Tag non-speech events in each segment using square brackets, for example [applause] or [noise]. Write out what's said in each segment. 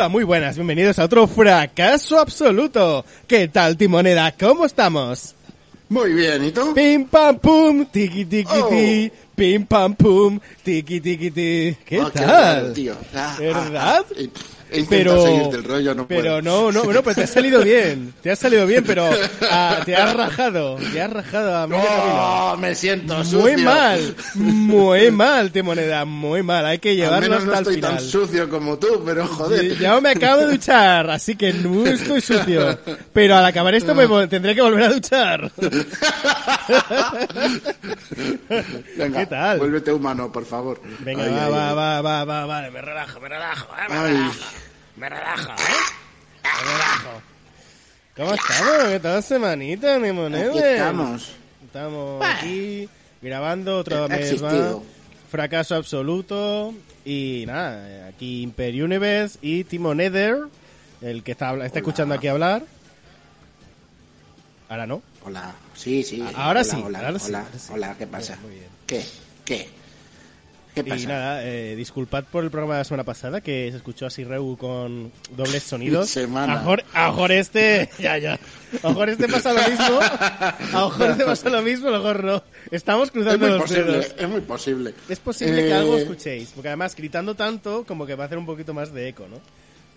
Hola, muy buenas, bienvenidos a otro fracaso absoluto. ¿Qué tal, Timoneda? ¿Cómo estamos? Muy bien, ¿y tú? Pim pam pum, tiki tiki ti, pim pam pum, tiki tiki ti. ¿Qué Oh, qué tal? tío. Ah, ¿Verdad? ah, ah. He intentado seguirte el rollo, no pero puedo. no, no, no, pero te ha salido bien, te ha salido bien, pero ah, te has rajado, te has rajado a. ¡Oh, me siento sucio! Muy mal, muy mal, Timoneda, muy mal, hay que Al llevarlo menos no el estoy final. tan sucio como tú, pero joder. Ya me acabo de duchar, así que no estoy sucio. Pero al acabar esto me tendré que volver a duchar. [laughs] Venga, ¿Qué tal? vuélvete humano, por favor. Venga, Ay, va, ay, va, ay. va, va, va, vale, me relajo, me relajo, eh, me Ay. relajo. Me relajo, ¿eh? Me relajo. ¿Cómo estamos? ¿Qué tal semanita, mi moneda? Aquí estamos. Estamos aquí grabando otra Ha vez más. Fracaso absoluto. Y nada, aquí Imper Universe y Timo Nether, el que está, escuchando aquí hablar. Ahora no. Hola. Sí, sí. Ahora hola, sí, Hola, ahora sí, hola, ahora sí. hola, ¿qué pasa? Muy bien. ¿Qué? ¿Qué? ¿Qué pasa? Y nada, eh, disculpad por el programa de la semana pasada que se escuchó así Reu con dobles sonidos. [laughs] Semana. A mejor, a lo mejor este, [laughs] ya, ya. A mejor este pasa lo mismo. [laughs] A mejor este pasa lo mismo, a lo mejor no. Estamos es cruzando muy los posible, dedos. es muy posible. Es posible que Eh, algo escuchéis, porque además gritando tanto como que va a hacer un poquito más de eco, ¿no?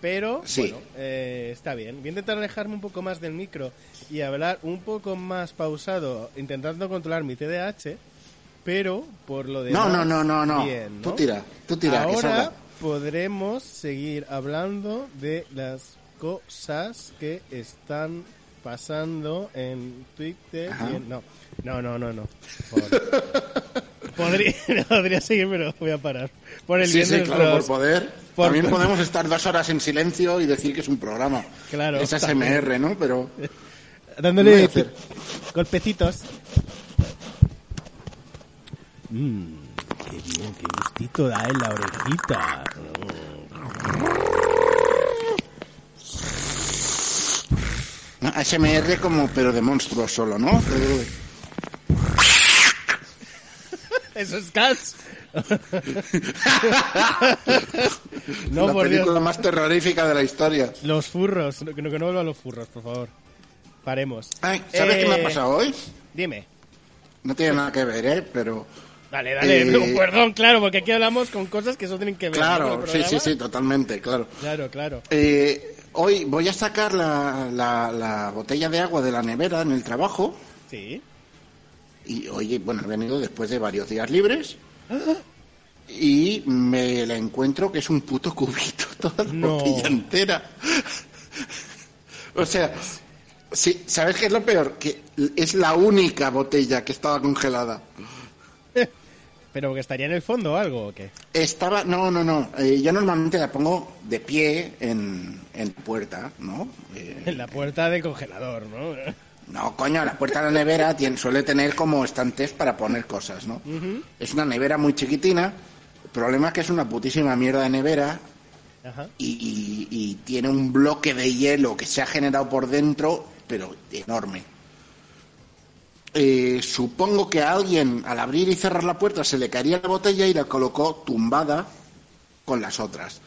Pero, Sí. bueno, eh, está bien. Voy a intentar alejarme un poco más del micro y hablar un poco más pausado, intentando controlar mi TDAH, pero por lo demás... No, no, no, no, no. bien, Tú ¿no? tira, tú tira, que Ahora salga. podremos seguir hablando de las cosas que están pasando en Twitter. Y en- No, no, no, no, no. Por. [laughs] Podría, [laughs] podría seguir, pero voy a parar. Por el Sí, sí, claro, por poder. por- También podemos estar dos horas en silencio y decir que es un programa. Claro, Es. ASMR, ¿no? Pero... [laughs] dándole golpecitos. Mmm, qué bien, qué gustito da en la orejita. ¿no? ASMR como, pero de monstruos solo, ¿no? Eso es Cats. [laughs] no, la por Dios. película más terrorífica de la historia. Los furros, que no, que no los furros, por favor. Paremos. Ay, ¿Sabes qué me ha Eh, pasado hoy? Dime. No tiene nada que ver, ¿eh? Pero... Dale, dale, [laughs] Eh, perdón, claro, porque aquí hablamos con cosas que eso tienen que ver. Claro, con el sí, sí, sí, totalmente, claro. Claro, claro. Eh, hoy voy a sacar la, la, la botella de agua de la nevera en el trabajo Sí. Y oye, bueno, he venido después de varios días libres y me la encuentro que es un puto cubito, [laughs] toda la No. botella entera. o sea, sí, ¿sabes qué es lo peor? Que es la única botella que estaba congelada. Pero que estaría en el fondo o algo, ¿o qué? Estaba, no, no, no. eh, yo normalmente la pongo de pie en, en puerta, ¿no? Eh, En la puerta del congelador, ¿no? No, coño, la puerta de la nevera tiene, suele tener como estantes para poner cosas, ¿no? Es una nevera muy chiquitina. El problema es que es una putísima mierda de nevera y, y- y tiene un bloque de hielo que se ha generado por dentro, pero enorme. Eh, supongo que a alguien al abrir y cerrar la puerta se le caería la botella y la colocó tumbada con las otras.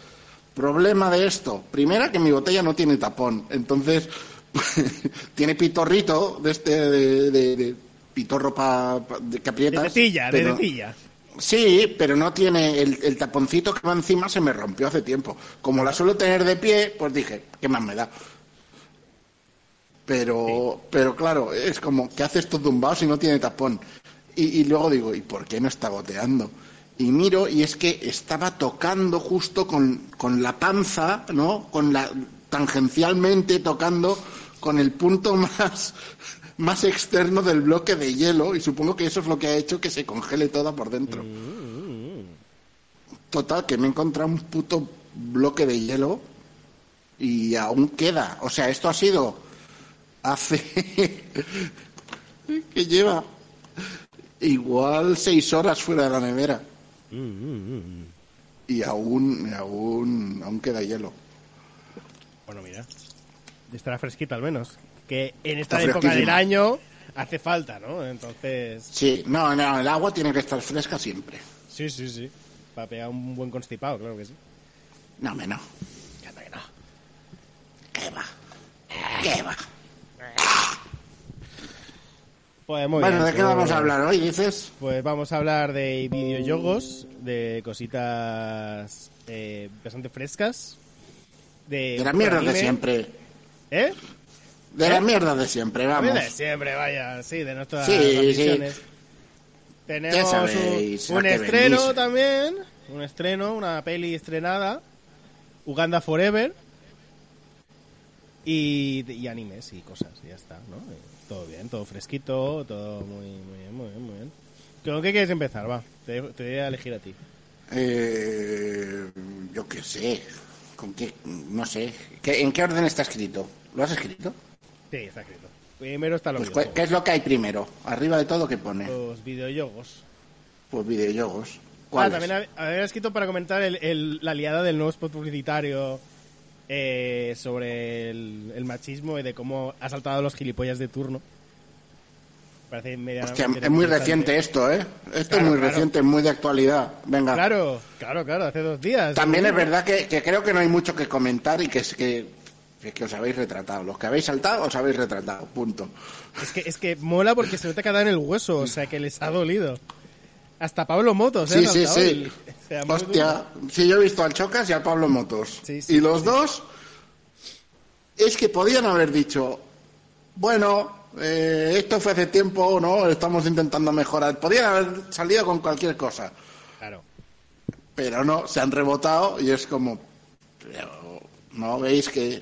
Problema de esto, primera que mi botella no tiene tapón, entonces [laughs] tiene pitorrito de este de, de- de pitorro pa, pa- de que De tetilla, de pero- tetilla. Sí, pero no tiene el, el taponcito que va encima se me rompió hace tiempo. Como la suelo tener de pie, pues dije, ¿qué más me da? Pero, pero claro, es como, ¿qué haces todo tumbado si no tiene tapón? Y, y luego digo, ¿y por qué no está goteando? y miro y es que estaba tocando justo con, con la panza, ¿no? Con la tangencialmente tocando con el punto [laughs] más más externo del bloque de hielo y supongo que eso es lo que ha hecho que se congele toda por dentro. Total, que me he encontrado un puto bloque de hielo y aún queda. O sea, esto ha sido hace [laughs] que lleva igual seis horas fuera de la nevera. Y aún, aún, aún queda hielo. Bueno, mira. Estará fresquito al menos que en esta época del año hace falta, ¿no? Entonces... Sí, no, no, el agua tiene que estar fresca siempre. Sí, sí, sí. Para pegar un buen constipado, claro que sí. No, me no. Que no. ¿Qué va? ¿Qué va? Pues muy bueno, bien, ¿de qué pues- vamos a hablar hoy, dices? Pues vamos a hablar de videojuegos, de cositas eh, bastante frescas. De, De la mierda de siempre. ¿Eh? De la mierda de siempre, vamos. De siempre, vaya, sí, de nuestras Sí, sí. ambiciones. Tenemos sabéis un, estreno venís. también, un estreno, una peli estrenada, Uganda Forever, y, y animes y cosas, y ya está, ¿no? Y todo bien, todo fresquito, todo muy, muy bien, muy bien, muy bien. ¿Con qué quieres empezar? Va, te, te voy a elegir a ti. Eh, yo qué sé. ¿Con qué? No sé. ¿Qué- ¿En qué orden está escrito? ¿Lo has escrito? Sí, está escrito. Primero está lo Pues, videojuegos. ¿cu- ¿Qué es lo que hay primero? Arriba de todo, ¿qué pone? Los videojuegos. Pues videojuegos. Ah, ¿Cuáles? también hab- había escrito para comentar el, el- la liada del nuevo spot publicitario eh, sobre el, el machismo y de cómo ha saltado a los gilipollas de turno. Parece Hostia, es muy reciente esto, ¿eh? Esto Claro, es muy claro. reciente, muy de actualidad. Venga. Claro, claro, claro, hace dos días. También ¿no? es verdad que, que creo que no hay mucho que comentar y que es que, os habéis retratado. Los que habéis saltado, os habéis retratado. Punto. Es que, es que mola porque se que ha dado en el hueso, o sea, que les ha dolido. Hasta Pablo Motos, ¿eh? Sí, sí, sí. el- [laughs] o sea, muy Hostia, sí, yo he visto al Chocas y al Pablo Motos. Sí, sí, y los sí. dos, es que podían haber dicho, bueno, eh, esto fue hace tiempo, ¿no? Estamos intentando mejorar. Podían haber salido con cualquier cosa. Claro. Pero no, se han rebotado y es como, no veis que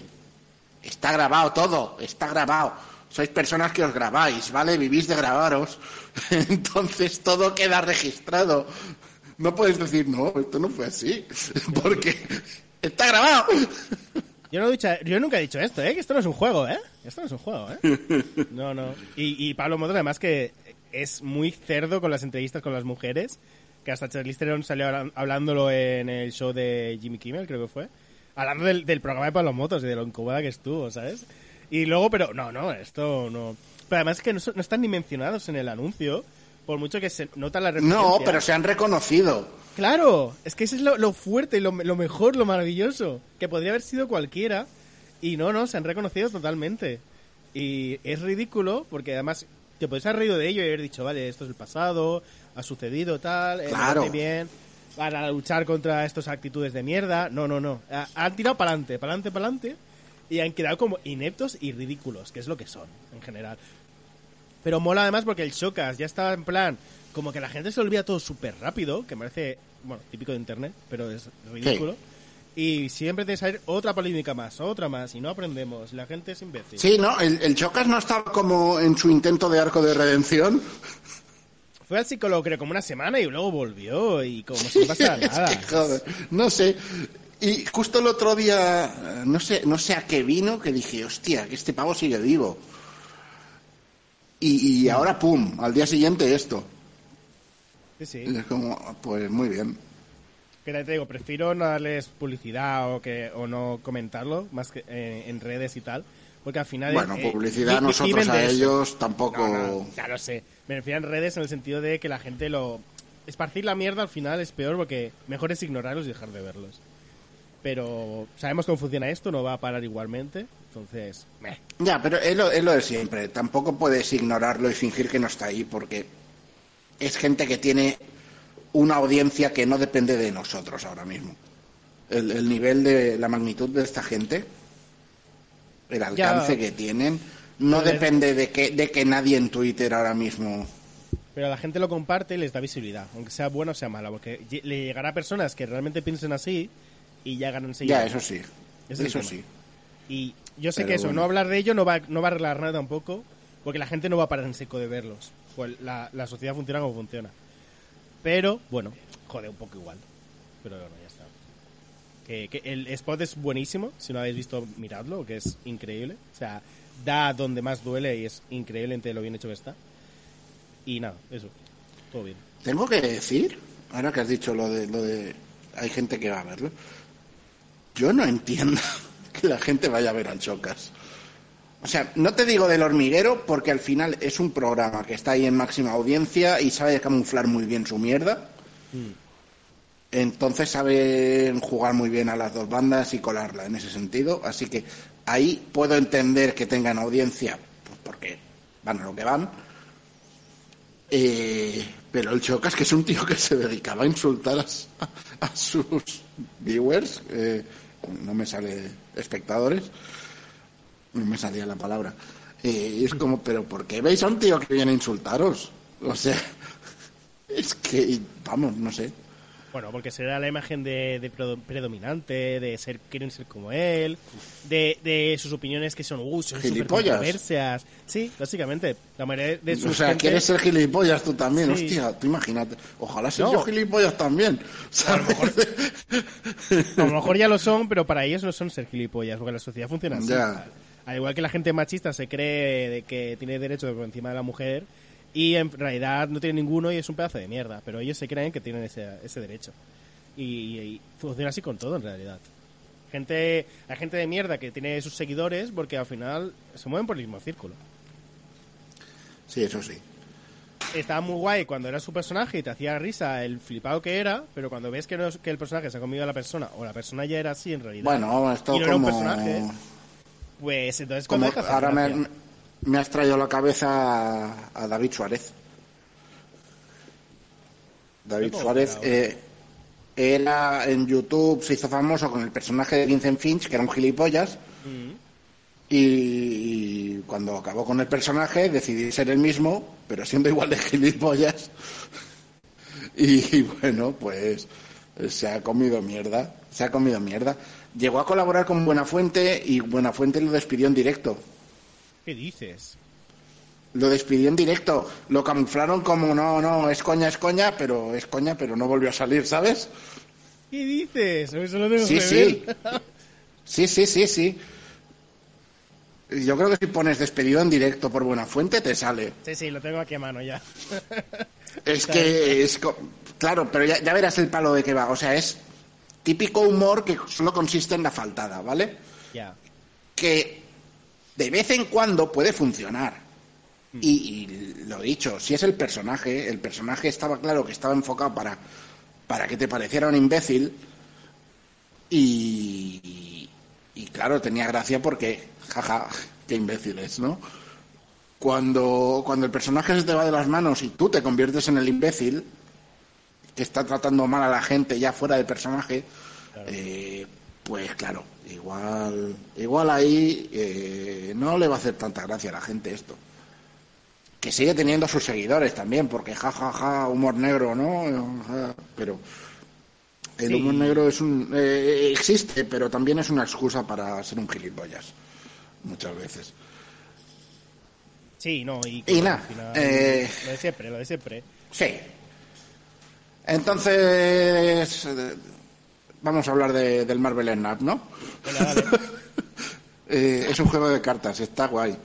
está grabado todo, está grabado. Sois personas que os grabáis, ¿vale? Vivís de grabaros. [laughs] Entonces todo queda registrado. No podéis decir, no, esto no fue así, [laughs] porque está grabado. [laughs] Yo, no he dicho- yo nunca he dicho esto, ¿eh? Que esto no es un juego, ¿eh? Esto no es un juego, ¿eh? [laughs] No, no. Y, y Pablo Motos, además, que es muy cerdo con las entrevistas con las mujeres. Que hasta Charlize Theron salió hablándolo en el show de Jimmy Kimmel, creo que fue. Hablando del, del programa de Pablo Motos y de lo incubada que estuvo, ¿sabes? Y luego, pero no, no, esto no. Pero además es que no, no están ni mencionados en el anuncio, por mucho que se nota la referencia. No, pero se han reconocido. Claro, es que eso es lo, lo fuerte, lo, lo mejor, lo maravilloso. Que podría haber sido cualquiera. Y no, no, se han reconocido totalmente. Y es ridículo porque además te podés haber reído de ello y haber dicho, vale, esto es el pasado, ha sucedido tal, eh, Claro. bien, van a luchar contra estas actitudes de mierda. No, no, no. Ha- Han tirado para adelante, para adelante, para adelante. Y han quedado como ineptos y ridículos, que es lo que son, en general. Pero mola además porque el Showcast ya estaba en plan, como que la gente se olvida todo súper rápido, que parece, bueno, típico de internet, pero es ridículo. Y siempre te salir otra polémica más, otra más, y no aprendemos. La gente es imbécil. Sí, no, el, el Chocas no estaba como en su intento de arco de redención. [laughs] Fue al psicólogo, creo, como una semana y luego volvió, y como si no pasara [laughs] Es nada. que, joder, no sé. Y justo el otro día, no sé, no sé a qué vino, que dije, hostia, que este pavo sigue vivo. Y, y ahora, pum, al día siguiente esto. Sí, sí. Y es como, pues muy bien. Que te digo, prefiero no darles publicidad o que o no comentarlo, más que eh, en redes y tal, porque al final... Bueno, eh, publicidad vi- nosotros a eso. ellos tampoco... No, no, ya lo sé. Me refiero en redes en el sentido de que la gente lo... Esparcir la mierda al final es peor porque mejor es ignorarlos y dejar de verlos. Pero sabemos cómo funciona esto, no va a parar igualmente. Entonces, meh. Ya, pero es lo, es lo de siempre. Tampoco puedes ignorarlo y fingir que no está ahí porque es gente que tiene una audiencia que no depende de nosotros ahora mismo. El, el nivel de la magnitud de esta gente, el alcance Ya. que tienen, no Pero depende de que, de que nadie en Twitter ahora mismo pero la gente lo comparte y les da visibilidad, aunque sea bueno o sea mala, porque le llegará a personas que realmente piensen así y ya ganan Ya, seguidores. eso sí. Es Eso sí. Y yo sé Pero que eso, bueno. no hablar de ello no va, no va a arreglar nada tampoco, porque la gente no va a parar en seco de verlos. Pues la, la sociedad funciona como funciona. Pero, bueno, jode un poco igual. Pero bueno, ya está. Que, el spot es buenísimo, si no habéis visto, miradlo, que es increíble. O sea, da donde más duele y es increíble entre lo bien hecho que está. Y nada, eso. Todo bien. Tengo que decir, ahora que has dicho lo de, lo de hay gente que va a verlo, yo no entiendo [laughs] que la gente vaya a ver al Chocas. O sea, no te digo del hormiguero porque al final es un programa que está ahí en máxima audiencia y sabe camuflar muy bien su mierda. Entonces saben jugar muy bien a las dos bandas y colarla en ese sentido. Así que ahí puedo entender que tengan audiencia, pues porque van a lo que van. Eh, pero el Chocas, que es un tío que se dedicaba a insultar a sus viewers, eh, no me sale espectadores, no me salía la palabra. Eh, y es como, pero ¿por qué veis a un tío que viene a insultaros? O sea, [laughs] es que, vamos, no sé. Bueno, porque será la imagen de, de predo- predominante, de ser quieren ser como él, de, de sus opiniones que son uh, son Gilipollas. controversias. Sí, básicamente. La mayoría de sus O sea, gente- quieres ser gilipollas tú también, Sí. hostia, tú imagínate. Ojalá sea No. yo gilipollas también. ¿sabes? A lo mejor ya lo son, pero para ellos no son ser gilipollas, porque la sociedad funciona así. Ya. Al igual que la gente machista se cree de que tiene derecho por encima de la mujer y en realidad no tiene ninguno y es un pedazo de mierda, pero ellos se creen que tienen ese, ese derecho. Y, y funciona así con todo en realidad. Gente, hay gente de mierda que tiene sus seguidores porque al final se mueven por el mismo círculo. Sí, eso sí. Estaba muy guay cuando era su personaje y te hacía risa el flipado que era, pero cuando ves que, no es- que el personaje se ha comido a la persona o la persona ya era así en realidad. Bueno, esto y no era un personaje, Pues entonces como ahora me, me has traído la cabeza a, a David Suárez. David Suárez eh, era en YouTube, se hizo famoso con el personaje de Vincent Finch, que era un gilipollas. Mm. Y cuando acabó con el personaje decidí ser el mismo, pero siendo igual de gilipollas. [laughs] Y, bueno, pues se ha comido mierda, se ha comido mierda. Llegó a colaborar con Buenafuente y Buenafuente lo despidió en directo. ¿Qué dices? Lo despidió en directo, lo camuflaron como no, no, es coña, es coña, pero es coña, pero no volvió a salir, ¿sabes? ¿Qué dices? Eso lo tengo Sí, que sí. ver. Sí, sí, sí, sí. Yo creo que si pones despedido en directo por Buenafuente te sale. Sí, sí, lo tengo aquí a mano ya. Es que es claro, pero ya, ya verás el palo de que va. O sea, es típico humor que solo consiste en la faltada, ¿vale? ya. Que de vez en cuando puede funcionar. Y, y lo dicho, si es el personaje, el personaje estaba claro que estaba enfocado para, para que te pareciera un imbécil. Y, y claro, tenía gracia porque, jaja, qué imbécil es, ¿no? Cuando, cuando el personaje se te va de las manos y tú te conviertes en el imbécil, que está tratando mal a la gente ya fuera del personaje, eh, pues claro, igual, igual ahí eh, no le va a hacer tanta gracia a la gente esto. Que sigue teniendo sus seguidores también, porque ja, ja, ja, humor negro, ¿no? Pero el Sí. humor negro es un, eh, existe, pero también es una excusa para ser un gilipollas, muchas veces. Sí, no, y... Y nada, eh, Lo de siempre, lo de siempre. Sí. Entonces, eh, vamos a hablar de- del Marvel Snap, ¿no? Dale. [laughs] Eh, es un juego de cartas, está guay.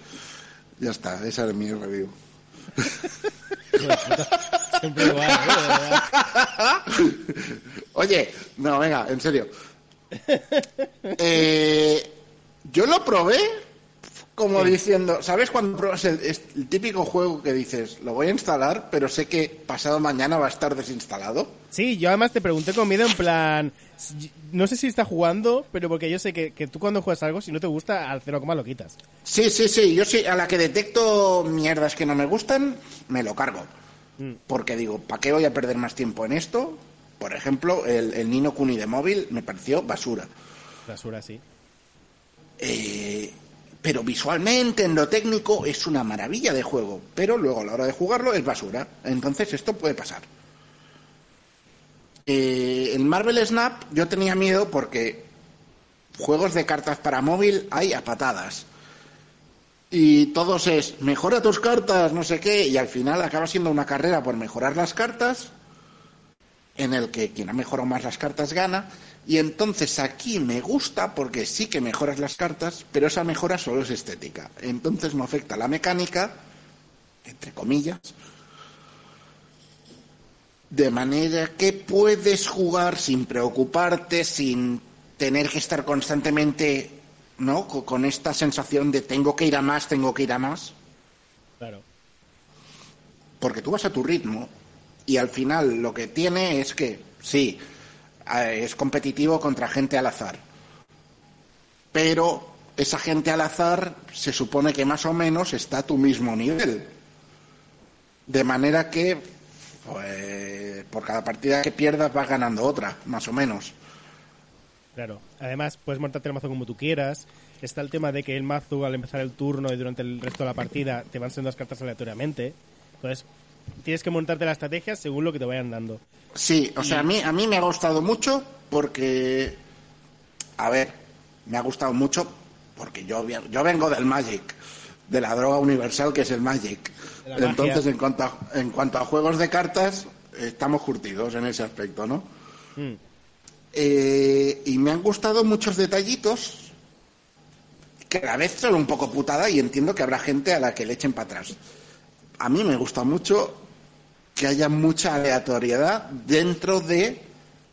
Ya está, esa es mi review. [laughs] Siempre igual, ¿eh? Oye, no, venga, en serio. Eh, yo lo probé como diciendo, ¿sabes cuando pruebas el, típico juego que dices, lo voy a instalar, pero sé que pasado mañana va a estar desinstalado? Sí, yo además te pregunté con miedo en plan... No sé si está jugando, pero porque yo sé que, que tú cuando juegas algo, si no te gusta, al cero coma lo quitas. Sí, sí, sí. Yo sí, a la que detecto mierdas que no me gustan, me lo cargo. Mm. Porque digo, ¿para qué voy a perder más tiempo en esto? Por ejemplo, el, el Nino Kuni de móvil me pareció basura. Basura, sí. Eh, pero visualmente, en lo técnico, es una maravilla de juego. Pero luego a la hora de jugarlo es basura. Entonces esto puede pasar. Eh, el Marvel Snap yo tenía miedo porque juegos de cartas para móvil hay a patadas. Y todos es, mejora tus cartas, no sé qué, y al final acaba siendo una carrera por mejorar las cartas, en el que quien ha mejorado más las cartas gana. Y entonces aquí me gusta porque sí que mejoras las cartas, pero esa mejora solo es estética. Entonces no afecta la mecánica, entre comillas, de manera que puedes jugar sin preocuparte, sin tener que estar constantemente, ¿no? Con esta sensación de tengo que ir a más, tengo que ir a más. Claro. Porque tú vas a tu ritmo y al final lo que tiene es que, sí, es competitivo contra gente al azar. Pero esa gente al azar se supone que más o menos está a tu mismo nivel. De manera que, pues, por cada partida que pierdas vas ganando otra, más o menos. Claro. Además, puedes montarte el mazo como tú quieras. Está el tema de que el mazo, al empezar el turno y durante el resto de la partida, te van siendo las cartas aleatoriamente. Entonces, tienes que montarte la estrategia según lo que te vayan dando. Sí, o sea, a mí, a mí me ha gustado mucho porque, a ver, me ha gustado mucho porque yo, yo vengo del Magic, de la droga universal que es el Magic. Entonces, en cuanto, a, en cuanto a juegos de cartas, estamos curtidos en ese aspecto, ¿no? Mm. Eh, y me han gustado muchos detallitos que a la vez son un poco putada y entiendo que habrá gente a la que le echen para atrás. A mí me gusta mucho que haya mucha aleatoriedad dentro de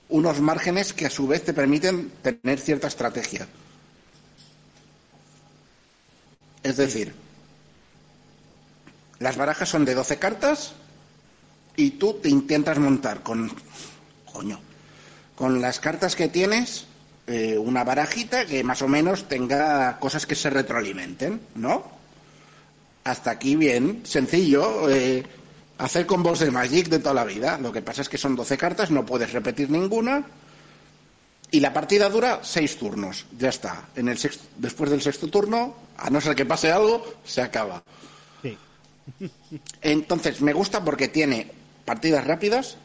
unos márgenes que a su vez te permiten tener cierta estrategia. Es decir, las barajas son de 12 cartas y tú te intentas montar con... Coño, con las cartas que tienes, eh, una barajita que más o menos tenga cosas que se retroalimenten, ¿no? Hasta aquí bien, sencillo. Eh, hacer combos de Magic de toda la vida. Lo que pasa es que son 12 cartas, no puedes repetir ninguna. Y la partida dura seis turnos. Ya está. En el sexto, después del sexto turno, a no ser que pase algo, se acaba. Sí. Entonces, me gusta porque tiene partidas rápidas,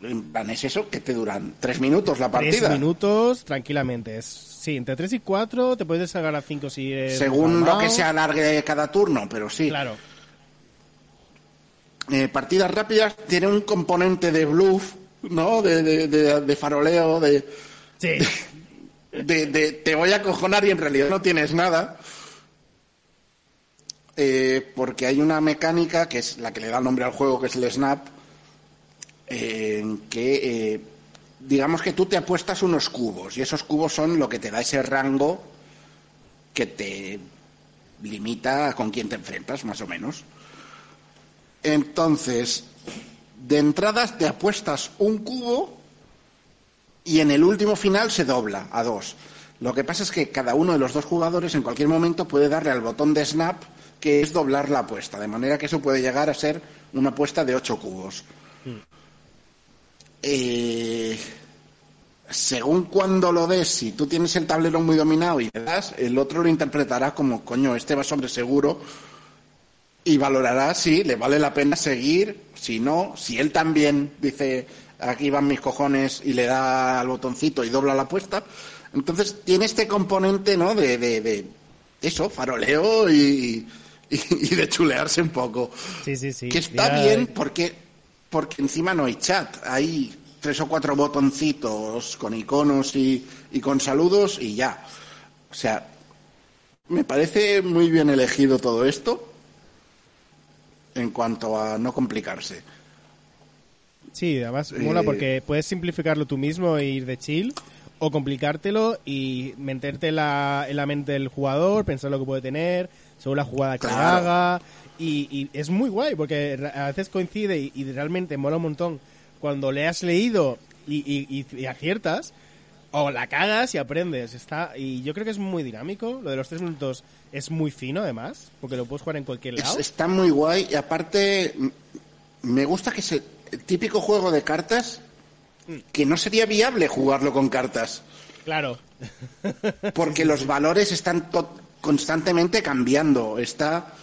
es eso, que te duran tres minutos la partida. Tres minutos, tranquilamente. Es, sí, entre tres y cuatro te puedes sacar a cinco si eres Según lo que se alargue cada turno, pero sí. Claro. Eh, partidas rápidas tiene un componente de bluff, ¿no? De, de, de- de faroleo, de, Sí. de, de te voy a cojonar y en realidad no tienes nada. Eh, porque hay una mecánica que es la que le da nombre al juego, que es el snap, en que eh, digamos que tú te apuestas unos cubos y esos cubos son lo que te da ese rango que te limita con quién te enfrentas, más o menos. Entonces, de entradas te apuestas un cubo y en el último final se dobla a dos. Lo que pasa es que cada uno de los dos jugadores en cualquier momento puede darle al botón de snap, que es doblar la apuesta, de manera que eso puede llegar a ser una apuesta de ocho cubos. Eh, según cuando lo des, si tú tienes el tablero muy dominado y le das, el otro lo interpretará como, coño, este va sobre seguro y valorará si le vale la pena seguir, si no, si él también dice, aquí van mis cojones y le da al botoncito y dobla la apuesta. Entonces tiene este componente, ¿no? De, de, de eso, faroleo y, y, y de chulearse un poco. Sí, sí, sí. Que está Ya- bien porque, porque encima no hay chat, hay tres o cuatro botoncitos con iconos y, y con saludos y ya. O sea, me parece muy bien elegido todo esto en cuanto a no complicarse. Sí, además Eh, mola porque puedes simplificarlo tú mismo e ir de chill o complicártelo y meterte en la, en la mente del jugador, pensar lo que puede tener, según la jugada que Claro. haga. Y, y es muy guay porque a veces coincide y, y realmente mola un montón cuando le has leído y, y- aciertas o la cagas y aprendes. Está, y yo creo que es muy dinámico. Lo de los tres minutos es muy fino además porque lo puedes jugar en cualquier Es- lado. está muy guay y aparte me gusta que se el típico juego de cartas que no sería viable jugarlo con cartas Claro. porque [laughs] los valores están constantemente cambiando. Está.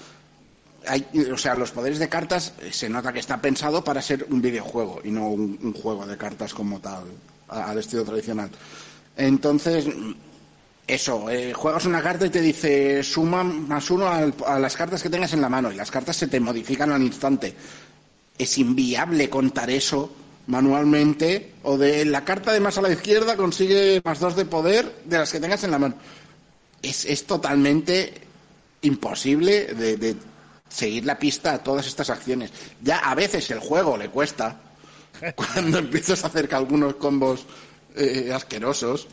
O sea, los poderes de cartas eh, se nota que está pensado para ser un videojuego y no un, juego de cartas como tal, al estilo tradicional. Entonces, eso, eh, juegas una carta y te dice suma más uno al- a las cartas que tengas en la mano y las cartas se te modifican al instante. Es inviable contar eso manualmente o de la carta de más a la izquierda consigue más dos de poder de las que tengas en la mano. Es, totalmente imposible de seguir la pista a todas estas acciones. Ya a veces el juego le cuesta [laughs] cuando empiezas a hacer algunos combos eh, asquerosos.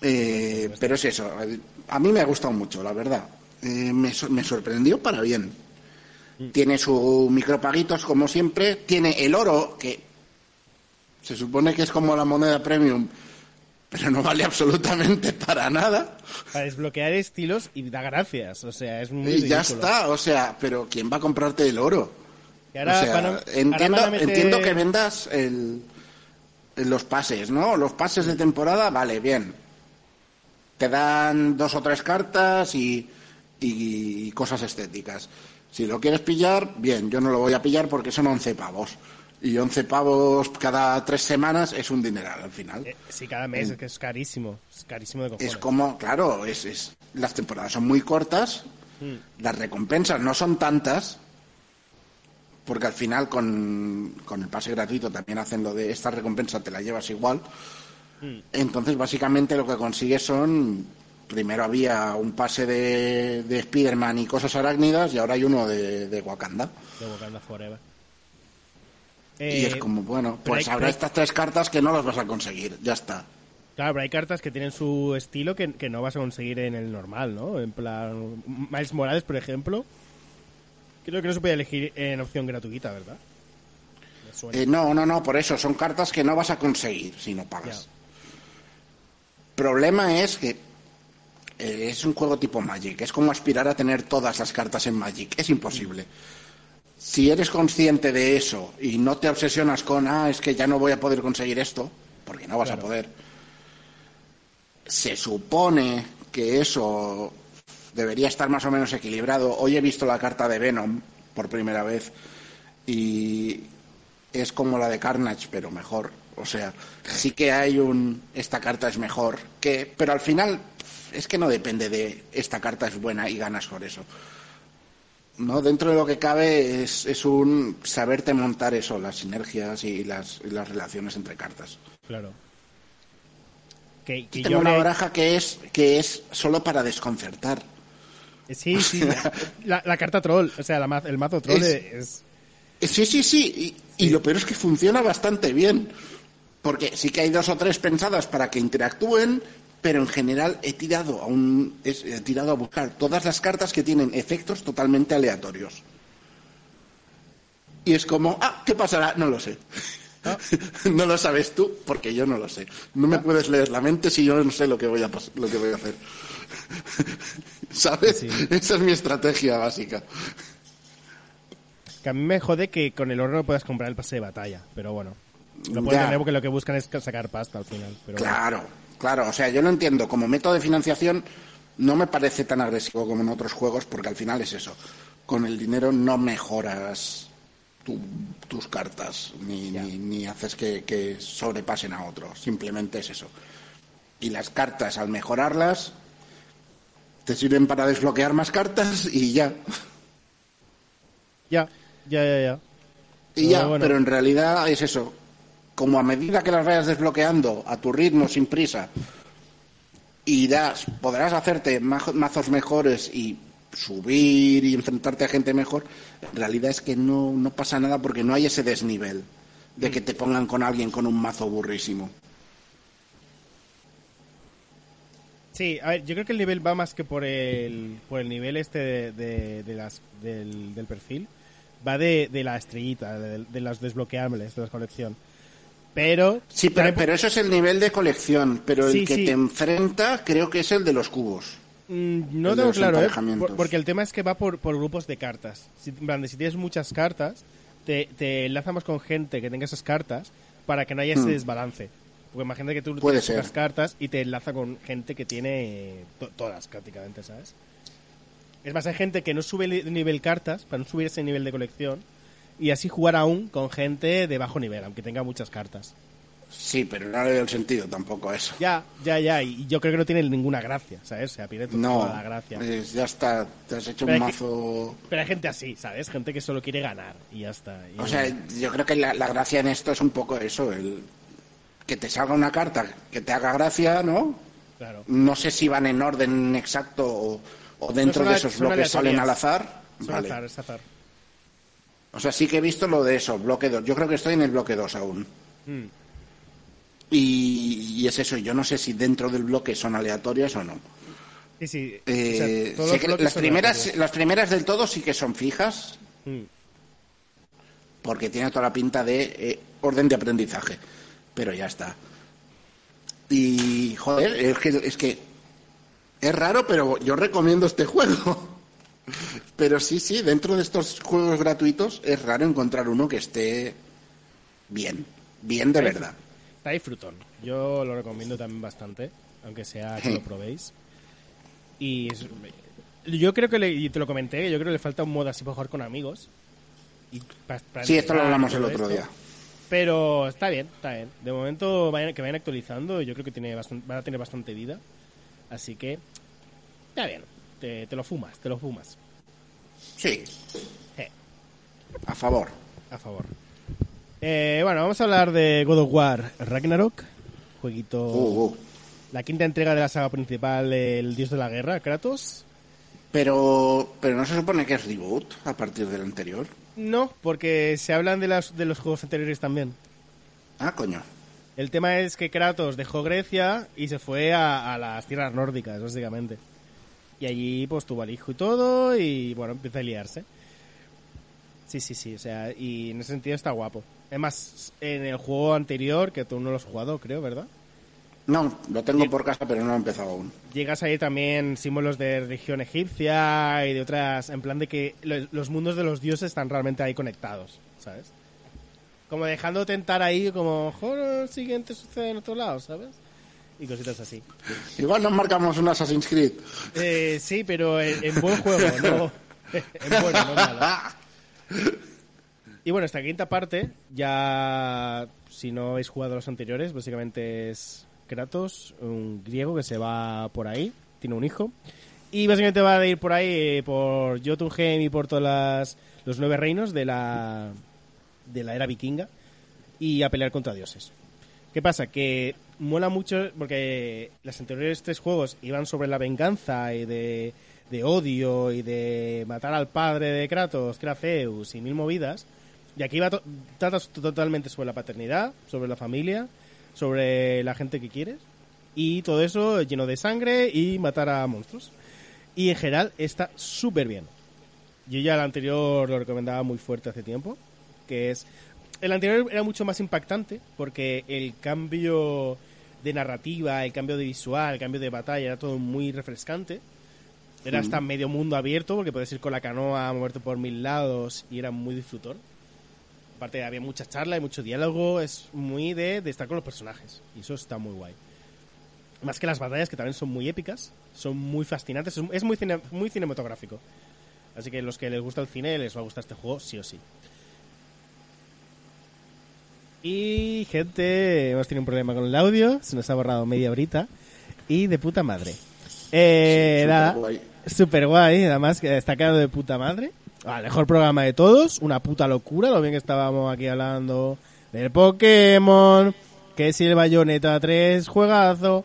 Eh, pero es eso. A mí me ha gustado mucho, la verdad. Eh, me, me sorprendió para bien. Tiene sus micropaguitos, como siempre. Tiene el oro, que se supone que es como la moneda premium, pero no vale absolutamente para nada. Para desbloquear estilos y da gracias. O sea, es muy Y ya está, o sea, pero ¿quién va a comprarte el oro? Y ahora o sea, van a- ahora entiendo, meter- entiendo que vendas el, los pases, ¿no? Los pases de temporada, vale, bien. Te dan dos o tres cartas y, y cosas estéticas. Si lo quieres pillar, bien, yo no lo voy a pillar porque son 11 pavos. Y 11 pavos cada tres semanas es un dineral al final. Eh, sí, cada mes, es que es carísimo. Es carísimo de cojones. Es como, claro, es, es, las temporadas son muy cortas, las recompensas no son tantas, porque al final con, con el pase gratuito también hacen lo de esta recompensa te la llevas igual. Entonces, básicamente lo que consigues son, primero había un pase de, de Spider-Man y cosas arácnidas y ahora hay uno de, de Wakanda. De Wakanda Forever. Y Eh, es como, bueno, pues habrá estas tres cartas que no las vas a conseguir, ya está. Claro, pero hay cartas que tienen su estilo que, que no vas a conseguir en el normal, ¿no? En plan, Miles Morales, por ejemplo, creo que no se puede elegir en opción gratuita, ¿verdad? Eh, no, no, no, por eso, son cartas que no vas a conseguir si no pagas. Ya. Problema es que eh, es un juego tipo Magic, es como aspirar a tener todas las cartas en Magic, es imposible. Si eres consciente de eso y no te obsesionas con, ah, es que ya no voy a poder conseguir esto, porque no vas Claro. a poder, se supone que eso debería estar más o menos equilibrado. Hoy he visto la carta de Venom por primera vez y es como la de Carnage, pero mejor. O sea, sí que hay un esta carta es mejor, que pero al final es que no depende de esta carta es buena y ganas por eso. No, dentro de lo que cabe es, es un saberte montar eso, las sinergias y las, y las relaciones entre cartas. Claro. Que, que Tengo yo una me- baraja que es que es solo para desconcertar. Sí, sí. la, la carta troll, o sea, la el mazo troll Es- es... Eh, Sí, sí, sí. Y, y lo peor es que funciona bastante bien. Porque sí que hay dos o tres pensadas para que interactúen, pero en general he tirado a un, he tirado a buscar todas las cartas que tienen efectos totalmente aleatorios. Y es como, ah, ¿qué pasará? No lo sé. [laughs] no lo sabes tú, porque yo no lo sé. No me puedes leer la mente si yo no sé lo que voy a, lo que voy a hacer. [laughs] ¿Sabes? Sí. Esa es mi estrategia básica. Que a mí me jode que con el oro no puedas comprar el pase de batalla, pero bueno. Lo puedo Ya. entender porque lo que buscan es sacar pasta al final. Pero bueno. Claro. O sea, yo lo entiendo. Como método de financiación no me parece tan agresivo como en otros juegos porque al final es eso. Con el dinero no mejoras tu- tus cartas ni, ni, ni haces que, que sobrepasen a otros. Simplemente es eso. Y las cartas, al mejorarlas, te sirven para desbloquear más cartas y ya. Ya, ya, ya, ya. Y Pero ya, bueno. pero en realidad es eso. Como a medida que las vayas desbloqueando a tu ritmo, sin prisa, podrás hacerte mazos mejores y subir y enfrentarte a gente mejor. En realidad es que no, pasa nada porque no hay ese desnivel de que te pongan con alguien con un mazo burrísimo. Sí, a yo creo que el nivel va más que por el, por el nivel este de, de- de las, del, del perfil. Va de, la estrellita, de las desbloqueables de la colección. Pero... Sí, pero, eso es el nivel de colección, pero Sí, el que sí. te enfrenta creo que es el de los cubos. Mm, No tengo claro, ¿eh? Por- porque el tema es que va por, por grupos de cartas. Si, tienes muchas cartas, te, te enlazamos con gente que tenga esas cartas para que no haya ese Hmm. desbalance. Porque imagínate que tú Puede tienes pocas cartas y te enlaza con gente que tiene to- todas prácticamente, ¿sabes? Es más, hay gente que no sube el nivel cartas para no subir ese nivel de colección y así jugar aún con gente de bajo nivel, aunque tenga muchas cartas. Sí, pero no le veo el sentido tampoco a eso. Ya, ya, ya, y yo creo que no tiene ninguna gracia, ¿sabes? O sea, No, toda la gracia. es- ya está, te has hecho Pero un hay que- mazo... Pero hay gente así, ¿sabes? Gente que solo quiere ganar y ya está. Y- O sea, yo creo que la, la gracia en esto es un poco eso, el que te salga una carta que te haga gracia, ¿no? claro. No sé si van en orden exacto o, o dentro son de esos bloques salen al azar. Vale. azar, es azar. O sea, sí que he visto lo de eso, bloque 2. Yo creo que estoy en el bloque 2 aún. Mm. Y, y es eso, yo no sé si dentro del bloque son aleatorias o no. Sí, sí. o Eh, sea, todos sé las primeras, aleatorios. las primeras del todo sí que son fijas, Mm. porque tiene toda la pinta de eh, orden de aprendizaje. Pero ya está. Y, joder, es que, es que es raro, pero yo recomiendo este juego. Pero sí, sí, dentro de estos juegos gratuitos es raro encontrar uno que esté bien, bien de verdad. Está disfrutón. Yo lo recomiendo también bastante, aunque sea que lo probéis. Y es- yo creo que, le, y te lo comenté, yo creo que le falta un modo así para jugar con amigos. Y para Sí, esto lo hablamos el otro esto. día. Pero está bien, está bien. De momento vayan- que vayan actualizando, yo creo que tiene bastan- van a tener bastante vida. Así que, está bien. Te, te lo fumas, te lo fumas. Sí, Eh, a favor. a favor. Eh, bueno, vamos a hablar de God of War Ragnarok. Jueguito... Uh, uh. La quinta entrega de la saga principal, El Dios de la Guerra, Kratos. Pero, pero no se supone que es reboot a partir del anterior. No, porque se hablan de, las, de los juegos anteriores también. Ah, coño. El tema es que Kratos dejó Grecia y se fue a, a las tierras nórdicas, básicamente. Y allí pues tuvo al hijo y todo y bueno, empieza a liarse. Sí, sí, sí, o sea, y en ese sentido está guapo. Además, en el juego anterior, que tú no lo has jugado, creo, ¿verdad? No, lo tengo por casa, pero no he empezado aún. Llegas ahí también símbolos de religión egipcia y de otras, en plan de que lo- los mundos de los dioses están realmente ahí conectados, ¿sabes? Como dejando tentar ahí como, joder, el siguiente sucede en otro lado, ¿sabes? Y cositas así. Igual nos marcamos un Assassin's Creed. Eh, sí, pero en, en buen juego, no [laughs] en bueno, no malo. Y bueno, esta quinta parte, ya si no habéis jugado los anteriores, básicamente es Kratos, un griego que se va por ahí, tiene un hijo, y básicamente va a ir por ahí, eh, por Jotunheim y por todos las- los nueve reinos de la, de la era vikinga, y a pelear contra dioses. ¿Qué pasa? Que mola mucho porque los anteriores tres juegos iban sobre la venganza y de, odio y de matar al padre de Kratos, que y mil movidas. Y aquí va to- tratas totalmente sobre la paternidad, sobre la familia, sobre la gente que quieres. Y todo eso lleno de sangre y matar a monstruos. Y en general está súper bien. Yo ya el anterior lo recomendaba muy fuerte hace tiempo. Que es. El anterior era mucho más impactante porque el cambio de narrativa, el cambio de visual, el cambio de batalla era todo muy refrescante. Era hasta medio mundo abierto porque puedes ir con la canoa, moverte por mil lados y era muy disfrutor. Aparte había mucha charla y mucho diálogo, es muy de, de estar con los personajes y eso está muy guay. Más que las batallas que también son muy épicas, son muy fascinantes, es- es muy, cine- muy cinematográfico. Así que los que les gusta el cine les va a gustar este juego sí o sí. Y gente, hemos tenido un problema con el audio, se nos ha borrado media horita y de puta madre. Eh, Sí, nada, superguay. super guay, además que está quedando de puta madre. Ah, mejor programa de todos, una puta locura, lo bien que estábamos aquí hablando del Pokémon, que si el Bayonetta 3, juegazo.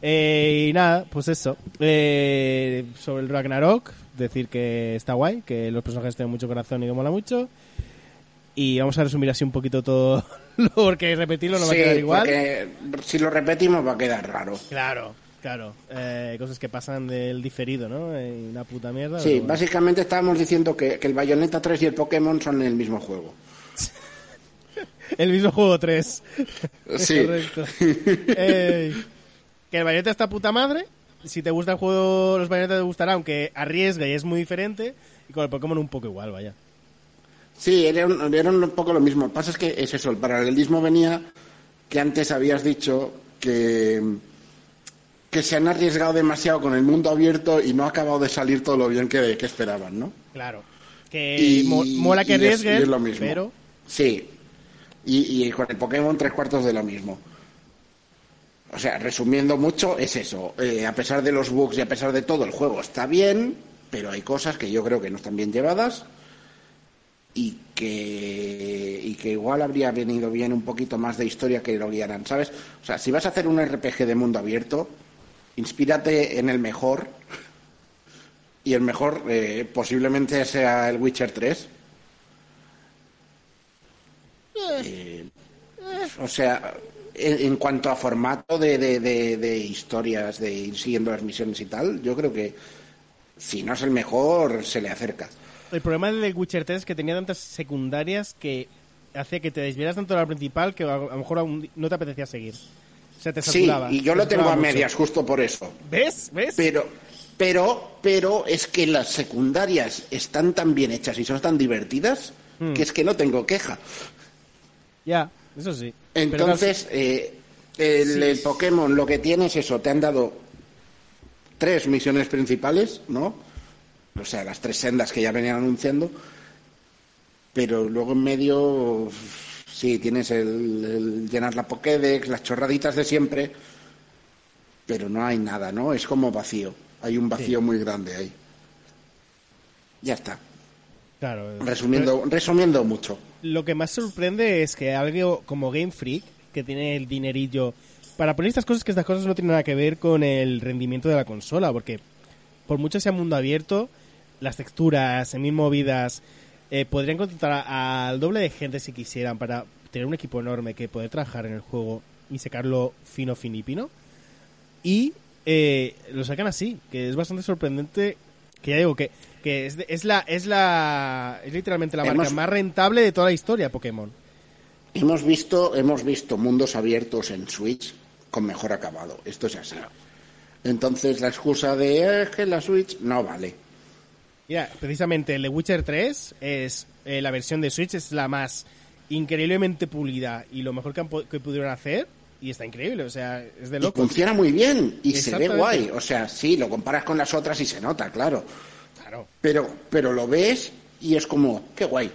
Eh, y nada, pues eso. Eh, sobre el Ragnarok, decir que está guay, que los personajes tienen mucho corazón y que mola mucho. Y vamos a resumir así un poquito todo, [laughs] porque repetirlo no va a quedar igual. porque si lo repetimos va a quedar raro. Claro, claro. Eh, cosas que pasan del diferido, ¿no? Eh, una puta mierda. Sí, bueno. básicamente estábamos diciendo que, que el Bayonetta 3 y el Pokémon son el mismo juego. [laughs] El mismo juego 3. [laughs] Sí. Correcto. Que el Bayonetta está puta madre. Si te gusta el juego, los Bayonetta te gustará, aunque arriesga y es muy diferente. Y con el Pokémon un poco igual, vaya. Sí, era un, era un poco lo mismo. Lo que pasa es que es eso, el paralelismo venía que antes habías dicho que, que se han arriesgado demasiado con el mundo abierto y no ha acabado de salir todo lo bien que, que esperaban, ¿no? Claro. Que mo- mola que y es- arriesguen, y es lo mismo. pero... Sí. Y, y con el Pokémon tres cuartos de lo mismo. O sea, resumiendo mucho, es eso. Eh, a pesar de los bugs y a pesar de todo, el juego está bien, pero hay cosas que yo creo que no están bien llevadas y que, y que igual habría venido bien un poquito más de historia que lo guiaran, ¿sabes? O sea, si vas a hacer un RPG de mundo abierto, inspírate en el mejor. Y el mejor eh, posiblemente sea el Witcher 3. Eh, o sea, en, en cuanto a formato de, de- de- de historias, de ir siguiendo las misiones y tal, yo creo que si no es el mejor, se le acerca. El problema del Witcher 3 es que tenía tantas secundarias que hacía que te desvieras tanto de la principal que a lo mejor aún no te apetecía seguir. O sea, te Sí, y yo te lo tengo a mucho. medias justo por eso. ¿Ves? ¿Ves? Pero, pero, pero es que las secundarias están tan bien hechas y son tan divertidas Hmm. que es que no tengo queja. Ya, eso sí. Pero Entonces, eh, el, el Pokémon lo que tiene es eso, te han dado tres misiones principales, ¿no? O sea, las tres sendas que ya venían anunciando, pero luego en medio, sí, tienes el, el llenar la Pokédex, las chorraditas de siempre, pero no hay nada, ¿no? Es como vacío, hay un vacío muy grande ahí. Ya está. Claro. Resumiendo, resumiendo mucho. Lo que más sorprende es que algo como Game Freak, que tiene el dinerillo para poner estas cosas, que estas cosas no tienen nada que ver con el rendimiento de la consola, porque por mucho sea mundo abierto, las texturas, en mil movidas, eh, podrían contratar al doble de gente si quisieran para tener un equipo enorme que poder trabajar en el juego y sacarlo fino, finipino. Y eh, lo sacan así, que es bastante sorprendente. Que ya digo que, que es, de- es la es la es literalmente la marca Hemos- más rentable de toda la historia Pokémon. Hemos visto, hemos visto mundos abiertos en Switch con mejor acabado. Esto es así. Entonces la excusa de "Eh, que la Switch no vale. Mira, precisamente el de Witcher 3 es eh, la versión de Switch es la más increíblemente pulida y lo mejor que, han que pudieron hacer y está increíble, o sea, es de Y loco. funciona muy bien y se ve guay. O sea, sí, lo comparas con las otras y se nota, claro. Claro. Pero, pero lo ves y es como, qué guay.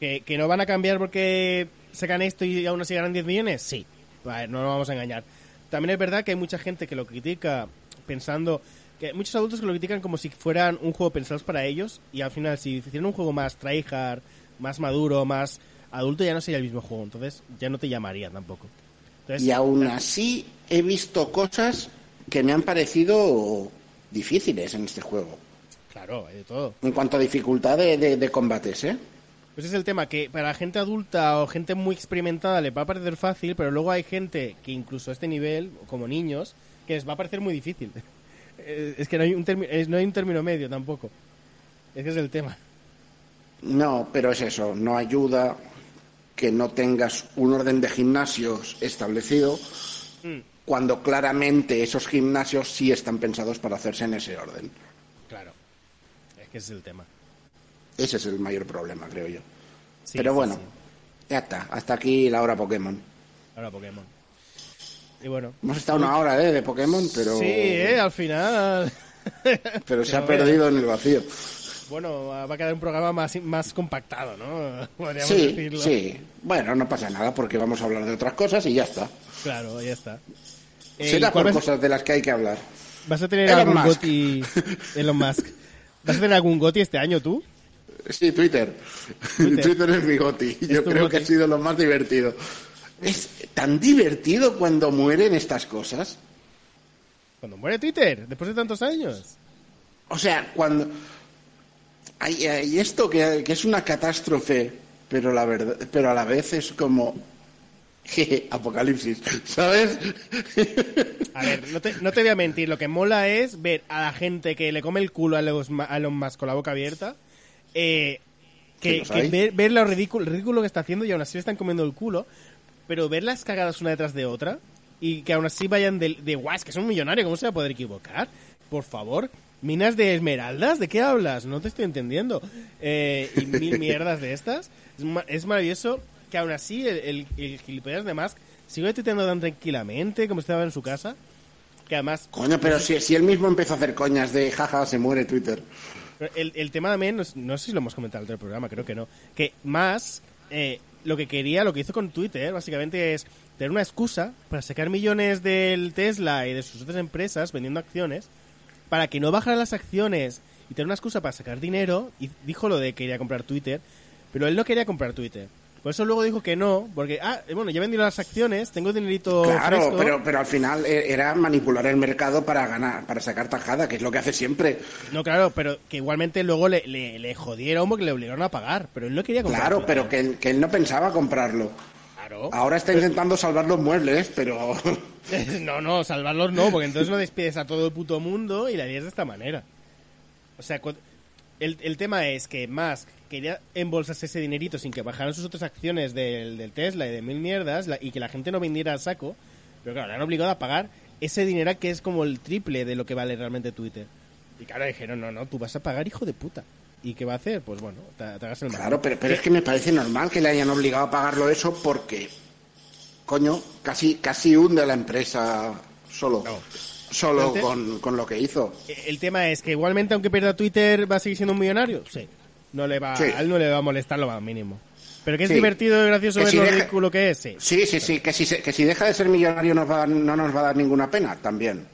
¿Que, que no van a cambiar porque sacan esto y aún así ganan 10 millones? Sí. Vale, no nos vamos a engañar. También es verdad que hay mucha gente que lo critica pensando que muchos adultos que lo critican como si fueran un juego pensados para ellos y al final si hicieran un juego más tryhard, más maduro, más adulto ya no sería el mismo juego, entonces ya no te llamaría tampoco. Entonces, Y aún así he visto cosas que me han parecido difíciles en este juego. claro, hay de todo. En cuanto a dificultad de, de- de combates, ¿eh? Pues es el tema, que para gente adulta o gente muy experimentada le va a parecer fácil, pero luego hay gente que incluso a este nivel, como niños, que les va a parecer muy difícil. [laughs] Es que no hay un, termi- es- no hay un término medio tampoco. Es que es el tema. No, pero es eso, no ayuda que no tengas un orden de gimnasios establecido Mm, cuando claramente esos gimnasios sí están pensados para hacerse en ese orden. claro. Es que ese es el tema. Ese es el mayor problema, creo yo. Sí, pero bueno, sí. ya está, hasta aquí la hora Pokémon. Ahora Pokémon. Y bueno. Hemos estado una hora ¿eh? de Pokémon, pero, Sí, eh, al final. [laughs] pero se ha [laughs] perdido en el vacío. Bueno, va a quedar un programa más, más compactado, ¿no? [laughs] Podríamos Sí, decirlo. sí. Bueno, no pasa nada porque vamos a hablar de otras cosas y ya está. Claro, ya está. Eh, Será ¿y cuál por vas- cosas de las que hay que hablar. ¿Vas a tener Elon algún Musk. goti Elon Musk. ¿Vas a tener algún goti este año tú? Sí, Twitter. Twitter. Twitter, es mi goti. Yo creo goti. que ha sido lo más divertido. Es tan divertido cuando mueren estas cosas. Cuando muere Twitter, después de tantos años. O sea, cuando... Hay, hay esto que, que es una catástrofe, pero, la verdad, pero a la vez es como... [laughs] Jeje, apocalipsis, ¿sabes? A ver, no te, no te voy a mentir, lo que mola es ver a la gente que le come el culo a Ma- a Elon Musk con la boca abierta, eh, Que que, los ver, ver lo ridículo, ridículo que está haciendo y aún así le están comiendo el culo, pero ver las cagadas una detrás de otra y que aún así vayan de, de guay, es que es un millonario, ¿cómo se va a poder equivocar? Por favor, minas de esmeraldas, ¿de qué hablas? No te estoy entendiendo. Eh, y mil [laughs] mierdas de estas. Es, ma- es maravilloso que aún así el, el, el gilipollas de Musk sigue tuiteando tan tranquilamente como estaba en su casa. Que además. Coño, pero si, si él mismo empezó a hacer coñas de jaja, se muere Twitter. El, el tema también, no, no sé si lo hemos comentado en el otro programa, creo que no. Que Musk, eh, lo que quería, lo que hizo con Twitter, básicamente es tener una excusa para sacar millones del Tesla y de sus otras empresas vendiendo acciones para que no bajaran las acciones y tener una excusa para sacar dinero. Y dijo lo de que quería comprar Twitter, pero él no quería comprar Twitter. Por eso luego dijo que no, porque, ah, bueno, ya he vendido las acciones, tengo dinerito Claro, fresco. pero, pero al final eh, era manipular el mercado para ganar, para sacar tajada, que es lo que hace siempre. No, claro, pero que igualmente luego le, le, le jodieron porque le obligaron a pagar, pero él no quería comprar Claro, pero que, él- que él no pensaba comprarlo. Claro. Ahora está intentando salvar los muebles, pero [laughs] No, no, salvarlos no, porque entonces no despides a todo el puto mundo y la harías de esta manera. O sea, el, el tema es que Musk quería embolsarse ese dinerito sin que bajaran sus otras acciones del, del Tesla y de mil mierdas la- y que la gente no vendiera a saco. Pero claro, le han obligado a pagar ese dinero que es como el triple de lo que vale realmente Twitter. Y claro, dijeron, no, no, tú vas a pagar, hijo de puta. ¿Y qué va a hacer? Pues bueno, te, te hagas el claro, pero, pero es que me parece normal que le hayan obligado a pagarlo eso porque, coño, casi, casi hunde a la empresa solo, No. Solo con, con lo que hizo. El tema es que igualmente, aunque pierda Twitter, va a seguir siendo un millonario. Sí. No le va, Sí. A él no le va a molestar lo más mínimo. Pero que es Sí. divertido y gracioso Que ver si lo deja- ridículo que es, sí. Sí, sí, sí, que si, se- que si deja de ser millonario nos va no nos va a dar ninguna pena, también.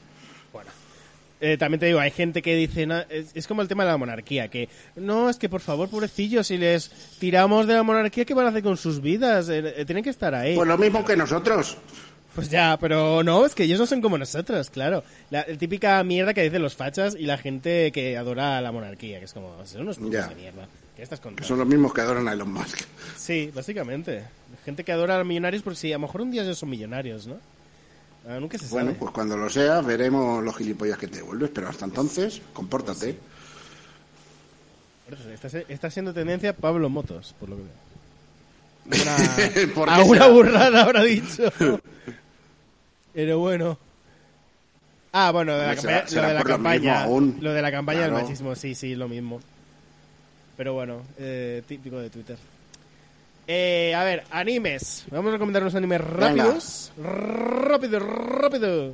Bueno. Eh, también te digo, hay gente que dice, no, es, es como el tema de la monarquía, que no, es que por favor, pobrecillos, si les tiramos de la monarquía, ¿qué van a hacer con sus vidas? Eh, eh, tienen que estar ahí. Pues lo mismo que nosotros. Pues ya, pero no, es que ellos no son como nosotros, claro. La, la típica mierda que dicen los fachas y la gente que adora la monarquía, que es como, son unos putos de mierda. ¿Qué estás Que contando? son los mismos que adoran a Elon Musk. Sí, básicamente. Gente que adora a los millonarios por si a lo mejor un día ellos son millonarios, ¿no? Ah, nunca se Bueno, sabe. pues cuando lo sea, veremos los gilipollas que te devuelves, pero hasta entonces, compórtate. Por eso, Está, está siendo tendencia Pablo Motos, por lo que veo. [laughs] Una, ¿Por a burrada habrá dicho. [laughs] Pero bueno. Ah, bueno, lo de la será- campaña, será lo de la lo campaña, mismo aún. lo de la campaña del machismo, sí, sí, lo mismo. Pero bueno, eh, típico de Twitter. Eh, a ver, animes. Vamos a comentar unos animes rápidos. Rápido, rápido.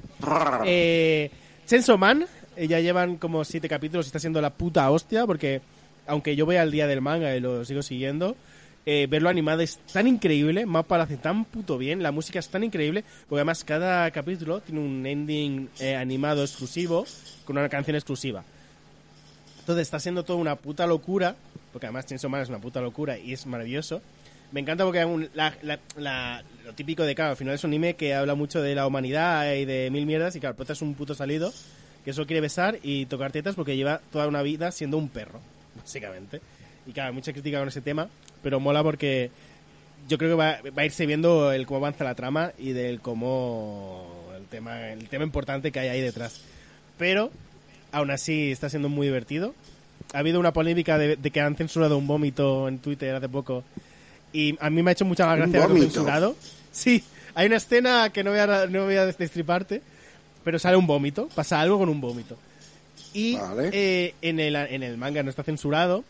Eh, Chainsaw Man, eh, ya llevan como siete capítulos y está siendo la puta hostia porque aunque yo voy al día del manga y lo sigo siguiendo, eh, verlo animado es tan increíble, Mapa lo hace tan puto bien, la música es tan increíble, porque además cada capítulo tiene un ending eh, animado exclusivo con una canción exclusiva. Entonces está siendo toda una puta locura, porque además Chainsaw Man es una puta locura y es maravilloso. Me encanta porque la- la- lo típico de, claro, al final es un anime que habla mucho de la humanidad y de mil mierdas y claro, el es un puto salido que solo quiere besar y tocar tetas porque lleva toda una vida siendo un perro, básicamente. Y claro, mucha crítica con ese tema, pero mola porque yo creo que va, va a irse viendo el cómo avanza la trama y del cómo el tema, el tema importante que hay ahí detrás. Pero aún así está siendo muy divertido. Ha habido una polémica de, de que han censurado un vómito en Twitter hace poco. Y a mí me ha hecho mucha ¿Un gracia haberlo censurado. Sí, hay una escena que no voy a, no voy a destriparte, pero sale un vómito, pasa algo con un vómito. Y Vale. eh, en, el, en el manga no está censurado,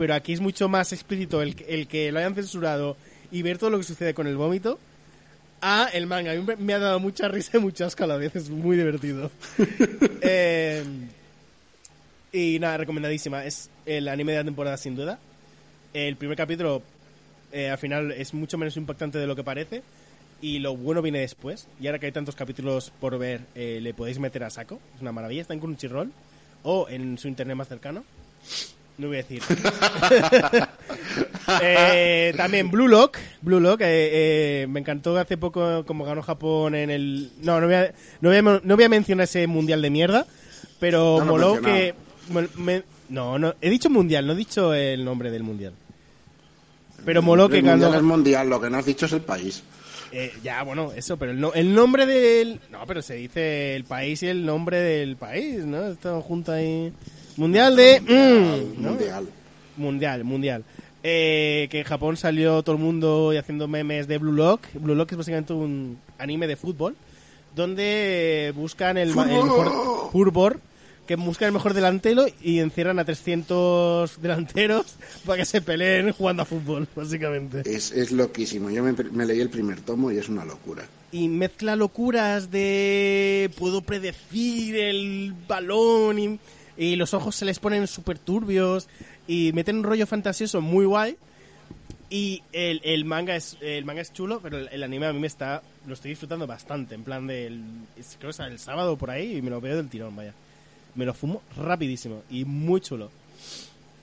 pero aquí es mucho más explícito el, el que lo hayan censurado y ver todo lo que sucede con el vómito a el manga. A mí me- ha dado mucha risa y mucho asco a la vez, es muy divertido. [laughs] Eh, y nada, recomendadísima. Es el anime de la temporada sin duda. El primer capítulo eh, al final es mucho menos impactante de lo que parece. Y lo bueno viene después. Y ahora que hay tantos capítulos por ver, eh, le podéis meter a saco. Es una maravilla. Está en Crunchyroll o en su internet más cercano. No voy a decir. [laughs] Eh, también Blue Lock. Blue Lock, eh, eh, me encantó hace poco como ganó Japón en el... No, no voy a, no voy a, no voy a mencionar ese mundial de mierda, pero No moló que... me- me- no, no, he dicho mundial, no he dicho el nombre del mundial. Pero moló que el mundial ganó... es mundial, lo que no has dicho es el país. Eh, ya, bueno, eso, pero el, no- el nombre del... No, pero se dice el país y el nombre del país, ¿no? Está junto ahí... Mundial de... mm, ¿no? Mundial. Mundial, mundial. Eh, que en Japón salió todo el mundo y haciendo memes de Blue Lock. Blue Lock es básicamente un anime de fútbol donde buscan el, ma- el mejor fútbol que buscan el mejor delantero y encierran a 300 [laughs] delanteros para que se peleen jugando a fútbol, [laughs] básicamente. Es, es loquísimo. Yo me, me leí el primer tomo y es una locura. y mezcla locuras de puedo predecir el balón y, y los ojos se les ponen súper turbios y meten un rollo fantasioso muy guay y el, el manga es el manga es chulo pero el, el anime a mí me está lo estoy disfrutando bastante en plan del creo que el sábado por ahí y me lo veo del tirón vaya me lo fumo rapidísimo y muy chulo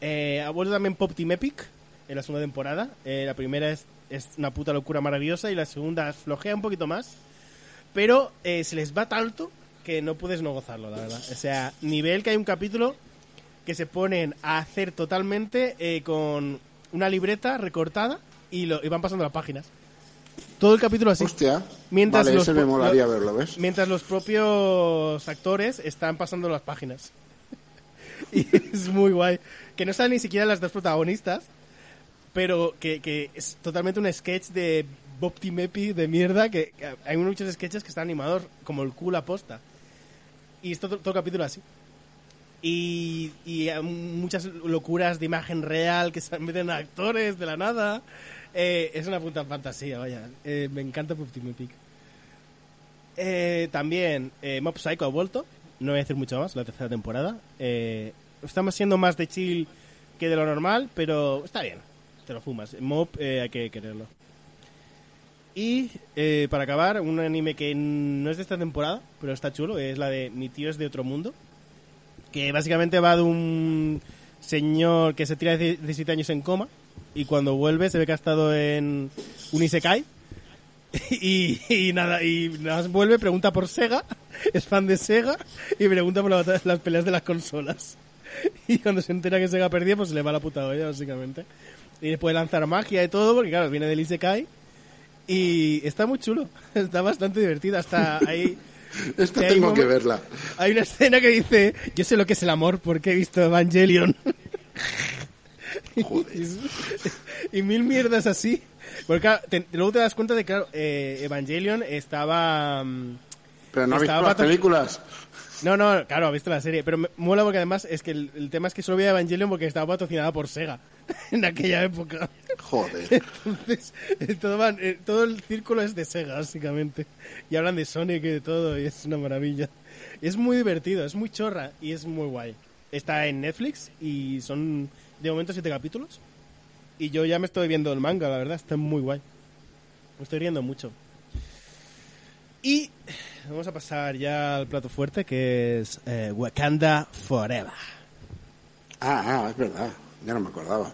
eh, ha vuelto también Pop Team Epic en la segunda temporada. Eh, la primera es, es una puta locura maravillosa y la segunda flojea un poquito más. Pero eh, se les va tanto que no puedes no gozarlo, la verdad. O sea, nivel que hay un capítulo que se ponen a hacer totalmente eh, con una libreta recortada y, lo, y van pasando las páginas. Todo el capítulo así. Hostia. Mientras vale, los ese me molaría lo- verlo, ¿ves? Mientras los propios actores están pasando las páginas. [laughs] y es muy guay. Que no salen ni siquiera las dos protagonistas, pero que, que es totalmente un sketch de Bob Timepi de mierda, que, que hay muchos sketches que están animados como el culo aposta. Y es todo, todo capítulo así. Y, y muchas locuras de imagen real que se [laughs] meten a actores de la nada. Eh, es una puta fantasía, vaya. Eh, me encanta Bob Timepi. Eh, también eh, Mob Psycho ha vuelto. No voy a decir mucho más, la tercera temporada. Eh, estamos siendo más de chill que de lo normal, pero está bien. Te lo fumas. Mob eh, hay que quererlo. Y eh, para acabar, un anime que no es de esta temporada, pero está chulo, es la de Mi tío es de otro mundo. Que básicamente va de un señor que se tira 17 años en coma y cuando vuelve se ve que ha estado en un Isekai [laughs] y, nada, y nada vuelve, pregunta por Sega, [laughs] es fan de Sega y pregunta por la las peleas de las consolas. [laughs] Y cuando se entera que Sega perdió, pues le va la puta olla, básicamente. Y después lanzar magia y todo, porque claro, viene del Isekai. Y está muy chulo, [laughs] está bastante divertido. Hasta ahí [laughs] Esta que tengo que verla. hay una escena que dice, yo sé lo que es el amor porque he visto Evangelion. [laughs] y mil mierdas así. Porque claro, te- luego te das cuenta de que claro, eh, Evangelion estaba... mm, Pero no has visto las películas. No, no, claro, he visto la serie, pero me mola porque además es que el, el tema es que solo veía Evangelion porque estaba patrocinada por Sega [laughs] en aquella época. Joder. Entonces, todo, van- eh, todo el círculo es de Sega, básicamente. Y hablan de Sonic y de todo, y es una maravilla. Es muy divertido, es muy chorra y es muy guay. Está en Netflix y son de momento siete capítulos. Y yo ya me estoy viendo el manga, la verdad, está muy guay. Me estoy riendo mucho. Y vamos a pasar ya al plato fuerte, que es eh, Wakanda Forever. Ah, ah, es verdad. Ya no me acordaba.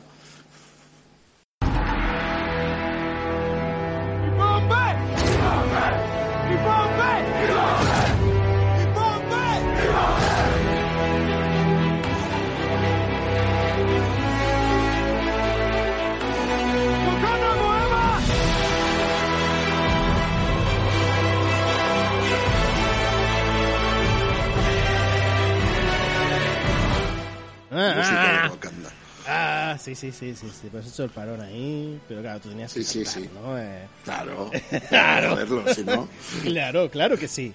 Sí, sí, sí, sí, sí, pues he hecho el parón ahí, pero claro, tú tenías que Sí, sí, cantar, sí. ¿no? Eh, Claro. [laughs] Claro. Verlo, si no. [laughs] Claro, claro que sí.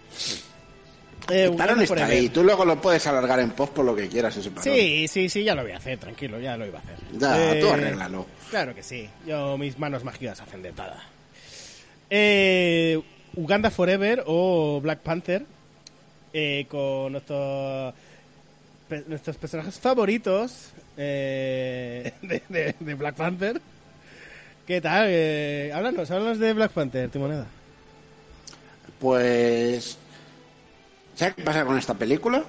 Eh, El parón está ahí. Tú luego lo puedes alargar en post por lo que quieras ese parón. Sí, sí, sí, ya lo voy a hacer, tranquilo, ya lo iba a hacer. Ya, Eh, tú arréglalo. Claro que sí, yo mis manos mágicas hacen de todo. Eh, Uganda Forever o Black Panther eh, con nuestros nuestros personajes favoritos eh, [laughs] de, de- de Black Panther. ¿Qué tal? Eh, háblanos, háblanos de Black Panther, Timoneda. Pues. ¿Sabes qué pasa con esta película?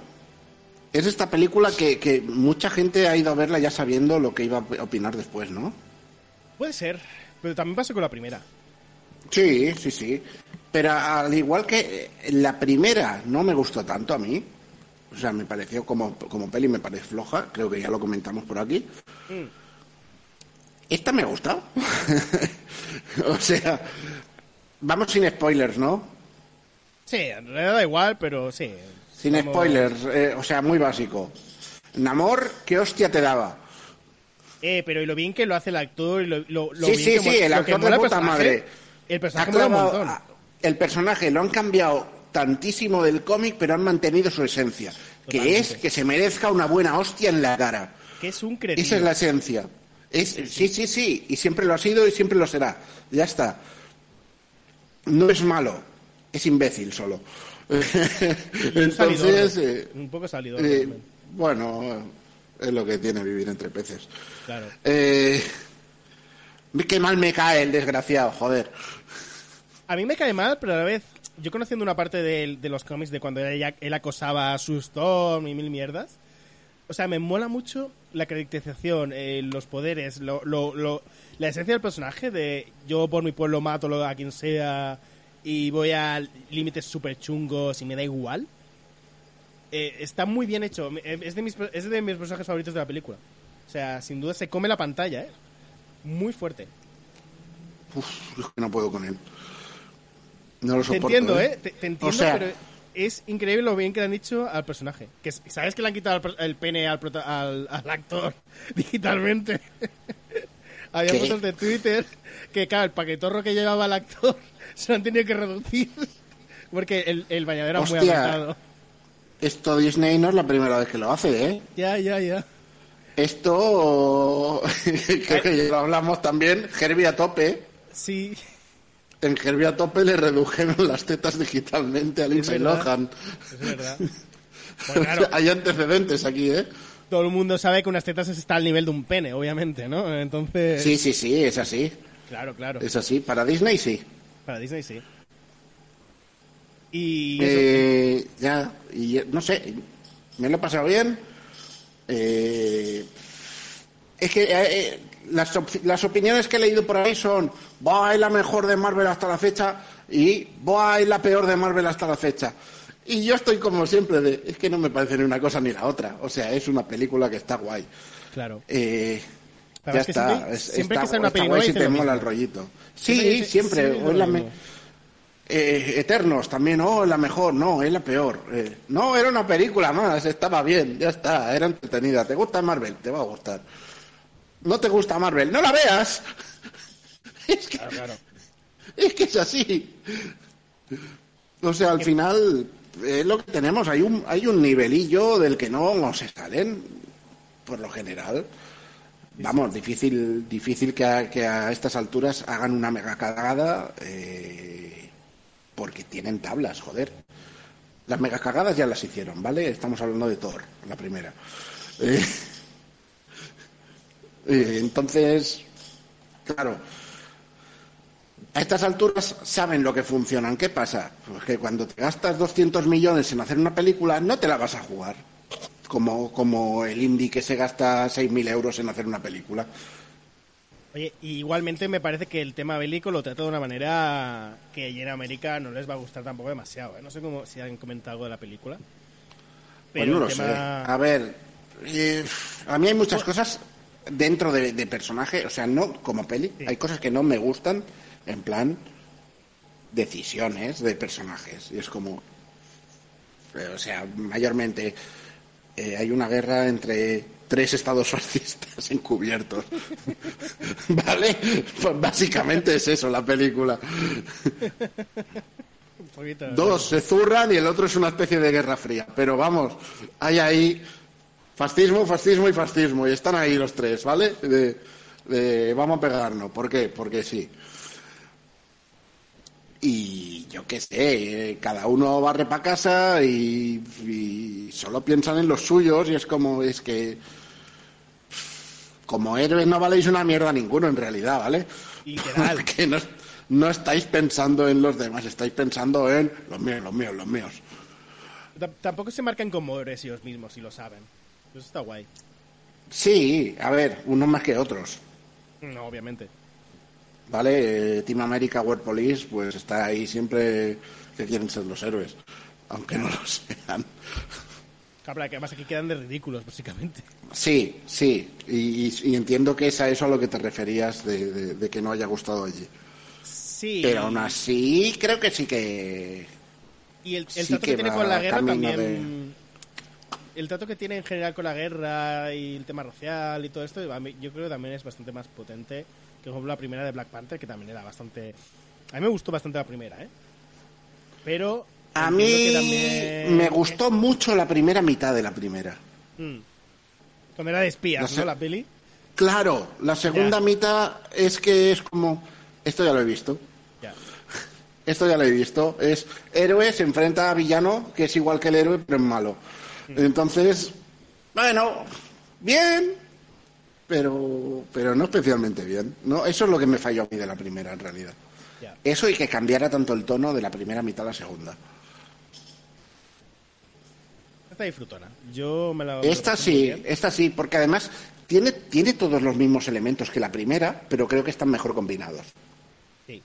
Es esta película que, que mucha gente ha ido a verla ya sabiendo lo que iba a opinar después, ¿no? Puede ser, pero también pasó con la primera. Sí, sí, sí. Pero al igual que la primera no me gustó tanto a mí. O sea, me pareció como, como peli, me parece floja. Creo que ya lo comentamos por aquí. Esta me ha gustado. [laughs] o sea, vamos sin spoilers, ¿no? Sí, en realidad da igual, pero sí. Sin spoilers, eh, o sea, muy básico. Namor, ¿qué hostia te daba? Eh, pero y lo bien que lo hace el actor, y lo, lo, lo Sí, bien sí, que sí, el actor de puta madre. El Ha personaje mola un clavado montón. a- el personaje lo han cambiado tantísimo del cómic, pero han mantenido su esencia. que es que se merezca una buena hostia en la cara. Que es un cretino. Esa es la esencia. Es, sí, sí, sí, y siempre lo ha sido y siempre lo será. Ya está. No es malo, es imbécil solo. [laughs] Entonces, salidor, eh, un poco salidor. eh, bueno, es lo que tiene vivir entre peces. Claro. Eh, qué mal me cae el desgraciado, joder. A mí me cae mal, pero a la vez, yo conociendo una parte de, de los cómics de cuando ella- él acosaba a su Storm y mil mierdas, o sea, me mola mucho la caracterización, eh, los poderes, lo, lo- lo- la esencia del personaje de yo por mi pueblo mato a quien sea y voy a límites súper chungos y me da igual. Eh, está muy bien hecho. Eh, Es de, mis, es de mis personajes favoritos de la película. O sea, sin duda se come la pantalla, ¿eh? Muy fuerte. Uf, es que no puedo con él. No lo Te soporto. entiendo, ¿eh? Te, te entiendo, sea- pero es increíble lo bien que le han dicho al personaje. Que ¿Sabes que le han quitado el, pene al, al, al actor [laughs] digitalmente? [laughs] Había ¿Qué? fotos de Twitter que, claro, el paquetorro que llevaba el actor [laughs] se lo han tenido que reducir porque el, el bañadero era muy apretado. Esto Disney no es la primera vez que lo hace, ¿eh? Ya, ya, ya. Esto, creo que ya lo hablamos también, Herbie a tope. Sí, En Herbie a tope le redujeron las tetas digitalmente a Lindsay. Lohan. es verdad. [laughs] Bueno, claro, Hay antecedentes aquí, ¿eh? todo el mundo sabe que unas tetas está al nivel de un pene, obviamente, ¿no? Entonces, Sí, sí, sí, es así. claro, claro. Es así. Para Disney sí. Para Disney sí. Y Eh, ya, y no sé, me lo he pasado bien. Eh, es que eh, eh, las, op- las opiniones que he leído por ahí son, Buah, es la mejor de Marvel hasta la fecha y Buah, es la peor de Marvel hasta la fecha. Y yo estoy como siempre de, es que no me parece ni una cosa ni la otra. O sea, es una película que está guay. claro. Eh, ya está, siempre- es- siempre está, que una guay si te mola el rollito. Sí, siempre. siempre o es la lo me- mismo. eh, Eternos también, oh, es la mejor, no, es la peor. Eh, no, era una película más, estaba bien, ya está, era entretenida. ¿Te gusta Marvel? Te va a gustar. ¿No te gusta Marvel? ¡No la veas! [laughs] es, que, Claro, claro. es que es así. O sea, al final es lo que tenemos, hay un, hay un nivelillo del que no se salen, por lo general. Vamos, difícil, difícil que a, que a estas alturas hagan una mega cagada eh, porque tienen tablas, joder. Las mega cagadas ya las hicieron, ¿vale? Estamos hablando de Thor, la primera. Eh, entonces, claro, a estas alturas saben lo que funcionan. ¿Qué pasa? Pues que cuando te gastas 200 millones en hacer una película, no te la vas a jugar. Como, como el indie que se gasta 6.000 euros en hacer una película. Oye, y igualmente me parece que el tema bélico lo trata de una manera que allí en América no les va a gustar tampoco demasiado. ¿eh? No sé cómo, si han comentado algo de la película. Pues Pero no el lo sé. A ver, eh, a mí hay muchas cosas dentro de, de personaje, o sea, no como peli. Sí. Hay cosas que no me gustan, en plan decisiones de personajes. Y es como, eh, o sea, mayormente eh, hay una guerra entre tres estados [laughs] fascistas encubiertos. [laughs] ¿Vale? Pues básicamente es eso la película. Un poquito, Dos se zurran y el otro es una especie de guerra fría. Pero vamos, hay ahí fascismo, fascismo y fascismo. Y están ahí los tres, ¿vale? De, de vamos a pegarnos. ¿Por qué? Porque sí. Y yo qué sé, eh, cada uno barre para casa y, y solo piensan en los suyos y es como, es que como héroes no valéis una mierda ninguno en realidad, ¿vale? Literal. [laughs] Porque no, no estáis pensando en los demás, estáis pensando en los míos, los míos, los míos. T- Tampoco se marcan como héroes ellos mismos, si lo saben. Eso está guay. Sí, a ver, unos más que otros. No, obviamente. ¿Vale? Eh, Team America World Police, pues está ahí siempre que quieren ser los héroes, aunque no lo [laughs] sean. Claro, que además aquí quedan de ridículos, básicamente. Sí, sí, y, y- y entiendo que es a eso a lo que te referías de, de- de que no haya gustado allí. Sí. Pero aún así, creo que sí que. Y el, el sí trato que, que tiene con la guerra también. El trato que tiene en general con la guerra y el tema racial y todo esto, yo creo que también es bastante más potente que, por ejemplo, la primera de Black Panther, que también era bastante. A mí me gustó bastante la primera, ¿eh? Pero. A mí también- me gustó mucho la primera mitad de la primera. Mm. Cuando era de espías, No sé. ¿no? La peli. Claro, la segunda mitad es que es como... Esto ya lo he visto. Ya. [laughs] Esto ya lo he visto. Es héroe se enfrenta a villano, que es igual que el héroe, pero es malo. Entonces, bueno, bien, pero, pero no especialmente bien. No, eso es lo que me falló a mí de la primera, en realidad. Eso y que cambiara tanto el tono de la primera mitad a la segunda. Esta disfrutona. Yo me la. Esta sí, esta sí, porque además tiene, tiene todos los mismos elementos que la primera, pero creo que están mejor combinados. Sí.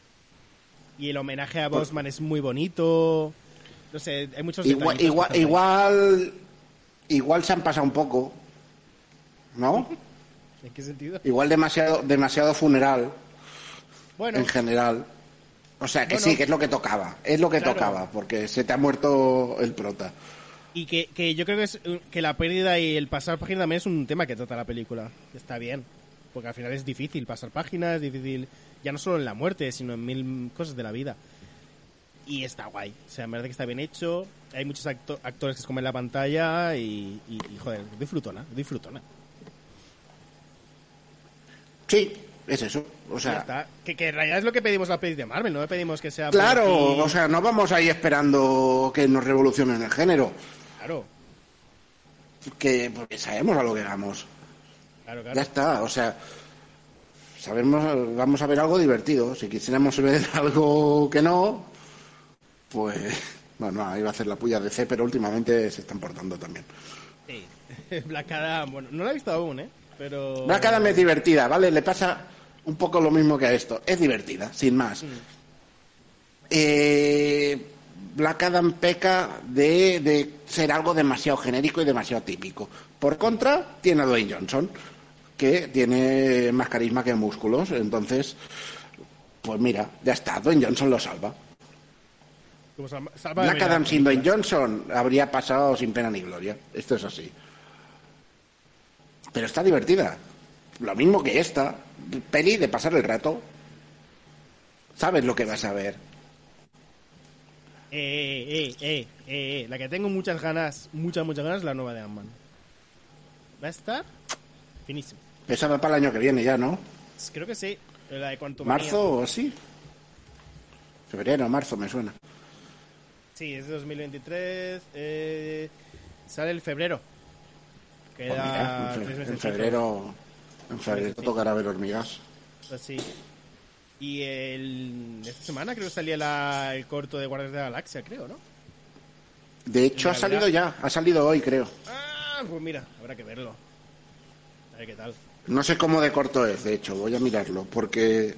Y el homenaje a Bosman es muy bonito. No sé, hay muchos Igual, igual, igual se han pasado un poco, ¿no? [laughs] ¿En qué sentido? Igual demasiado, demasiado funeral Bueno, en general. O sea, que Bueno. sí, que es lo que tocaba. Es lo que Claro. tocaba, porque se te ha muerto el prota. y que, que yo creo que, es, que la pérdida y el pasar página también es un tema que trata la película. Está bien. Porque al final es difícil pasar páginas, es difícil ya no solo en la muerte, sino en mil cosas de la vida. Y está guay. O sea, en verdad que está bien hecho. Hay muchos acto- actores que se comen la pantalla y, y, y, joder, disfrutona, disfrutona. Sí, es eso. O Ya sea, está. Que, que en realidad es lo que pedimos la peli de Marvel, no pedimos que sea... claro, o sea, no vamos ahí esperando que nos revolucionen el género. Claro, Que, porque sabemos a lo que vamos. claro, Ya claro. está, o sea, sabemos, vamos a ver algo divertido. Si quisiéramos ver [laughs] algo que no, pues, bueno, iba a hacer la puya de C, pero últimamente se están portando también. Sí. [laughs] Black Adam, bueno, no la he visto aún, ¿eh? Pero... Black Adam es divertida, ¿vale? Le pasa un poco lo mismo que a esto. Es divertida, sin más. Eh, Black Adam peca de, de ser algo demasiado genérico y demasiado típico. Por contra, tiene a Dwayne Johnson, que tiene más carisma que músculos. Entonces, pues mira, ya está. Dwayne Johnson lo salva. Como Black Adam sin. Dwayne Johnson habría pasado sin pena ni gloria. Esto es así. Pero está divertida. Lo mismo que esta. Peli de pasar el rato. Sabes lo que vas a ver. Eh, eh, eh, eh, eh, La que tengo muchas ganas, muchas, muchas ganas es la nueva de Ant-Man. ¿Va a estar? Finísimo. Esa va para el año que viene ya, ¿no? Creo que sí. La de Quantum ¿Marzo o así? Febrero, marzo me suena. Sí, es de 2023. Eh, sale el febrero. Pues Queda mira, en, fe- tres en febrero, en febrero tocará ver hormigas. Así. Y el, esta semana creo que salía la- el corto de Guardias de la Galaxia, creo, ¿no? De hecho, ha salido ya. Ha salido hoy, creo. Ah, pues mira, habrá que verlo. A ver qué tal. No sé cómo de corto es, de hecho, voy a mirarlo, porque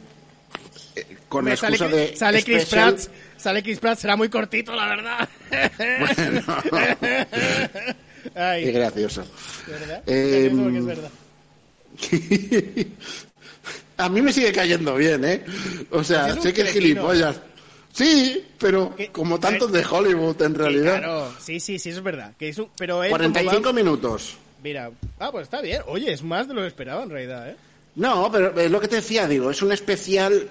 eh, con la Hombre, sale, excusa de sale Chris Pratt. Sale Chris Pratt, será muy cortito, la verdad. Ay, Qué gracioso. ¿verdad? Eh, es verdad. [laughs] A mí me sigue cayendo bien, ¿eh? O sea, sé que es gilipollas. Sí, pero como tantos de Hollywood, en realidad. claro, sí, sí, sí, eso es verdad. Que es un- pero él, 45 como va- minutos. Mira, ah, pues está bien. Oye, es más de lo que esperaba en realidad, ¿eh? No, pero es lo que te decía, digo, es un especial,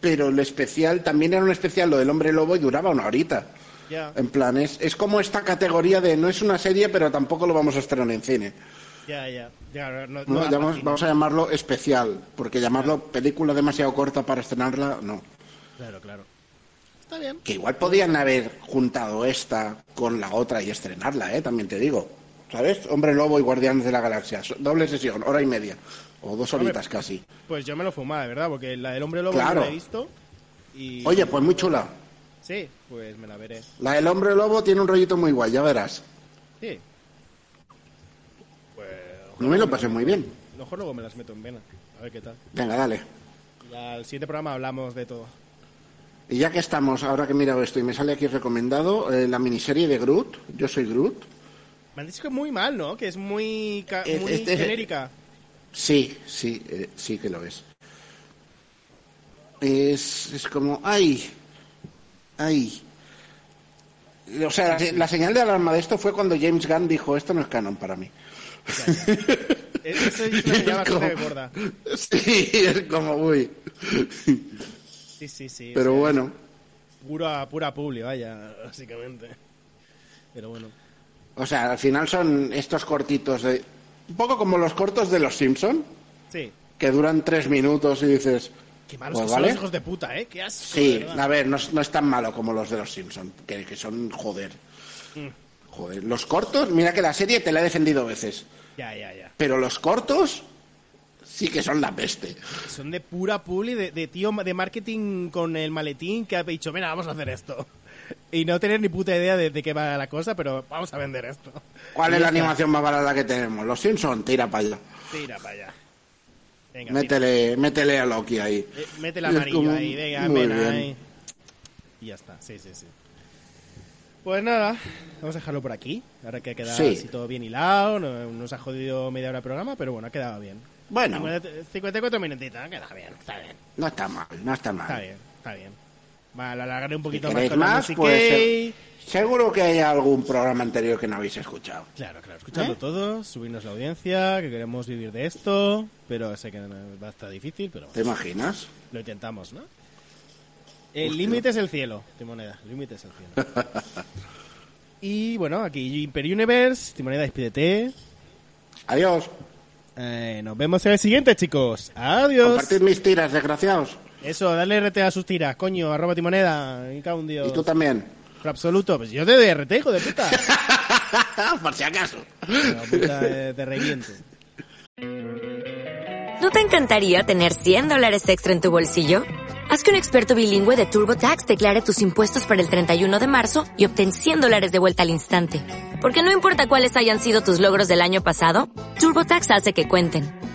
pero el especial también era un especial, lo del hombre lobo, y duraba una horita. Ya, En plan, es, es como esta categoría de no es una serie, pero tampoco lo vamos a estrenar en cine. ya, ya. ya no, llamamos- vamos a llamarlo especial, porque llamarlo película demasiado corta para estrenarla, no. Claro, claro. Está bien. Que igual podían haber juntado esta con la otra y estrenarla, ¿eh? También te digo. ¿Sabes? Hombre Lobo y Guardianes de la Galaxia. Doble sesión, hora y media. O dos horitas casi. Pues yo me lo fumaba, de verdad, porque la del hombre lobo Claro. no la he visto. Y... Oye, pues muy chula. Sí, pues me la veré. La del Hombre Lobo tiene un rollito muy guay, ya verás. Sí. Pues. No me lo pasé muy bien. Mejor luego me las meto en vena. A ver qué tal. Venga, dale. Ya al siguiente programa hablamos de todo. Y ya que estamos, ahora que he mirado esto y me sale aquí recomendado, eh, la miniserie de Groot, Yo soy Groot. Me han dicho que es muy mal, ¿no? Que es muy, ca- Es- muy este- genérica. Sí, sí, eh, sí que lo es. Es, es como, ay, ay. O sea, la, la señal de alarma de esto fue cuando James Gunn dijo, esto no es canon para mí. Es- [laughs] Eso es una señal bastante Como- gorda. [laughs] Sí, es como, uy. Sí, sí, sí. Pero o sea, bueno, pura, pura publi, vaya, básicamente. Pero bueno. O sea, al final son estos cortitos de... Un poco como los cortos de los Simpson, Sí. que duran tres minutos y dices... Qué malos pues que son vale. los hijos de puta, ¿eh? Qué asco. Sí, a ver, no, es- no es tan malo como los de los Simpson, que, que son joder. Mm. Joder, los cortos, mira que la serie te la he defendido veces, Ya, ya, ya. pero los cortos sí que son la peste. Son de pura publi, de, de tío de marketing con el maletín que ha dicho, venga, vamos a hacer esto. [laughs] Y no tener ni puta idea de, de qué va la cosa, pero vamos a vender esto. ¿Cuál Y es la animación más barata que tenemos? Los Simpson, tira para allá. Tira para allá. Venga, tira. Métele, métele a Loki ahí. Eh, Mete el Es amarillo como- ahí, venga, muy ven bien. ahí. Y ya está, sí, sí, sí. Pues nada, vamos a dejarlo por aquí. Ahora que ha quedado Sí. así todo bien hilado, no- nos ha jodido media hora de programa, pero bueno, ha quedado bien. Bueno, 50 54 minutitos, queda bien, está bien, no está mal, no está mal. está bien, está bien. Va, lo alargaré un Si poquito más con la más, pues se- seguro que hay algún programa anterior que no habéis escuchado. Claro, claro, escuchando ¿Eh? todo, subirnos la audiencia, que queremos vivir de esto, pero sé que va a estar difícil, pero ¿Te imaginas? lo intentamos, ¿no? El límite es el cielo, Timoneda, el límite es el cielo. [laughs] y bueno, aquí Hyper Universe, Timoneda, despídete. Adiós. Eh, nos vemos en el siguiente, chicos. Adiós. Compartid mis tiras, desgraciados. Eso, dale RT a sus tiras, coño, arroba Timoneda, y un dios. Y tú también. Por absoluto, pues yo te doy RT, hijo de puta. [laughs] Por si acaso. La puta eh, te reviento. ¿No te encantaría tener 100 dólares extra en tu bolsillo? Haz que un experto bilingüe de TurboTax declare tus impuestos para el 31 de marzo y obtén 100 dólares de vuelta al instante. Porque no importa cuáles hayan sido tus logros del año pasado, TurboTax hace que cuenten.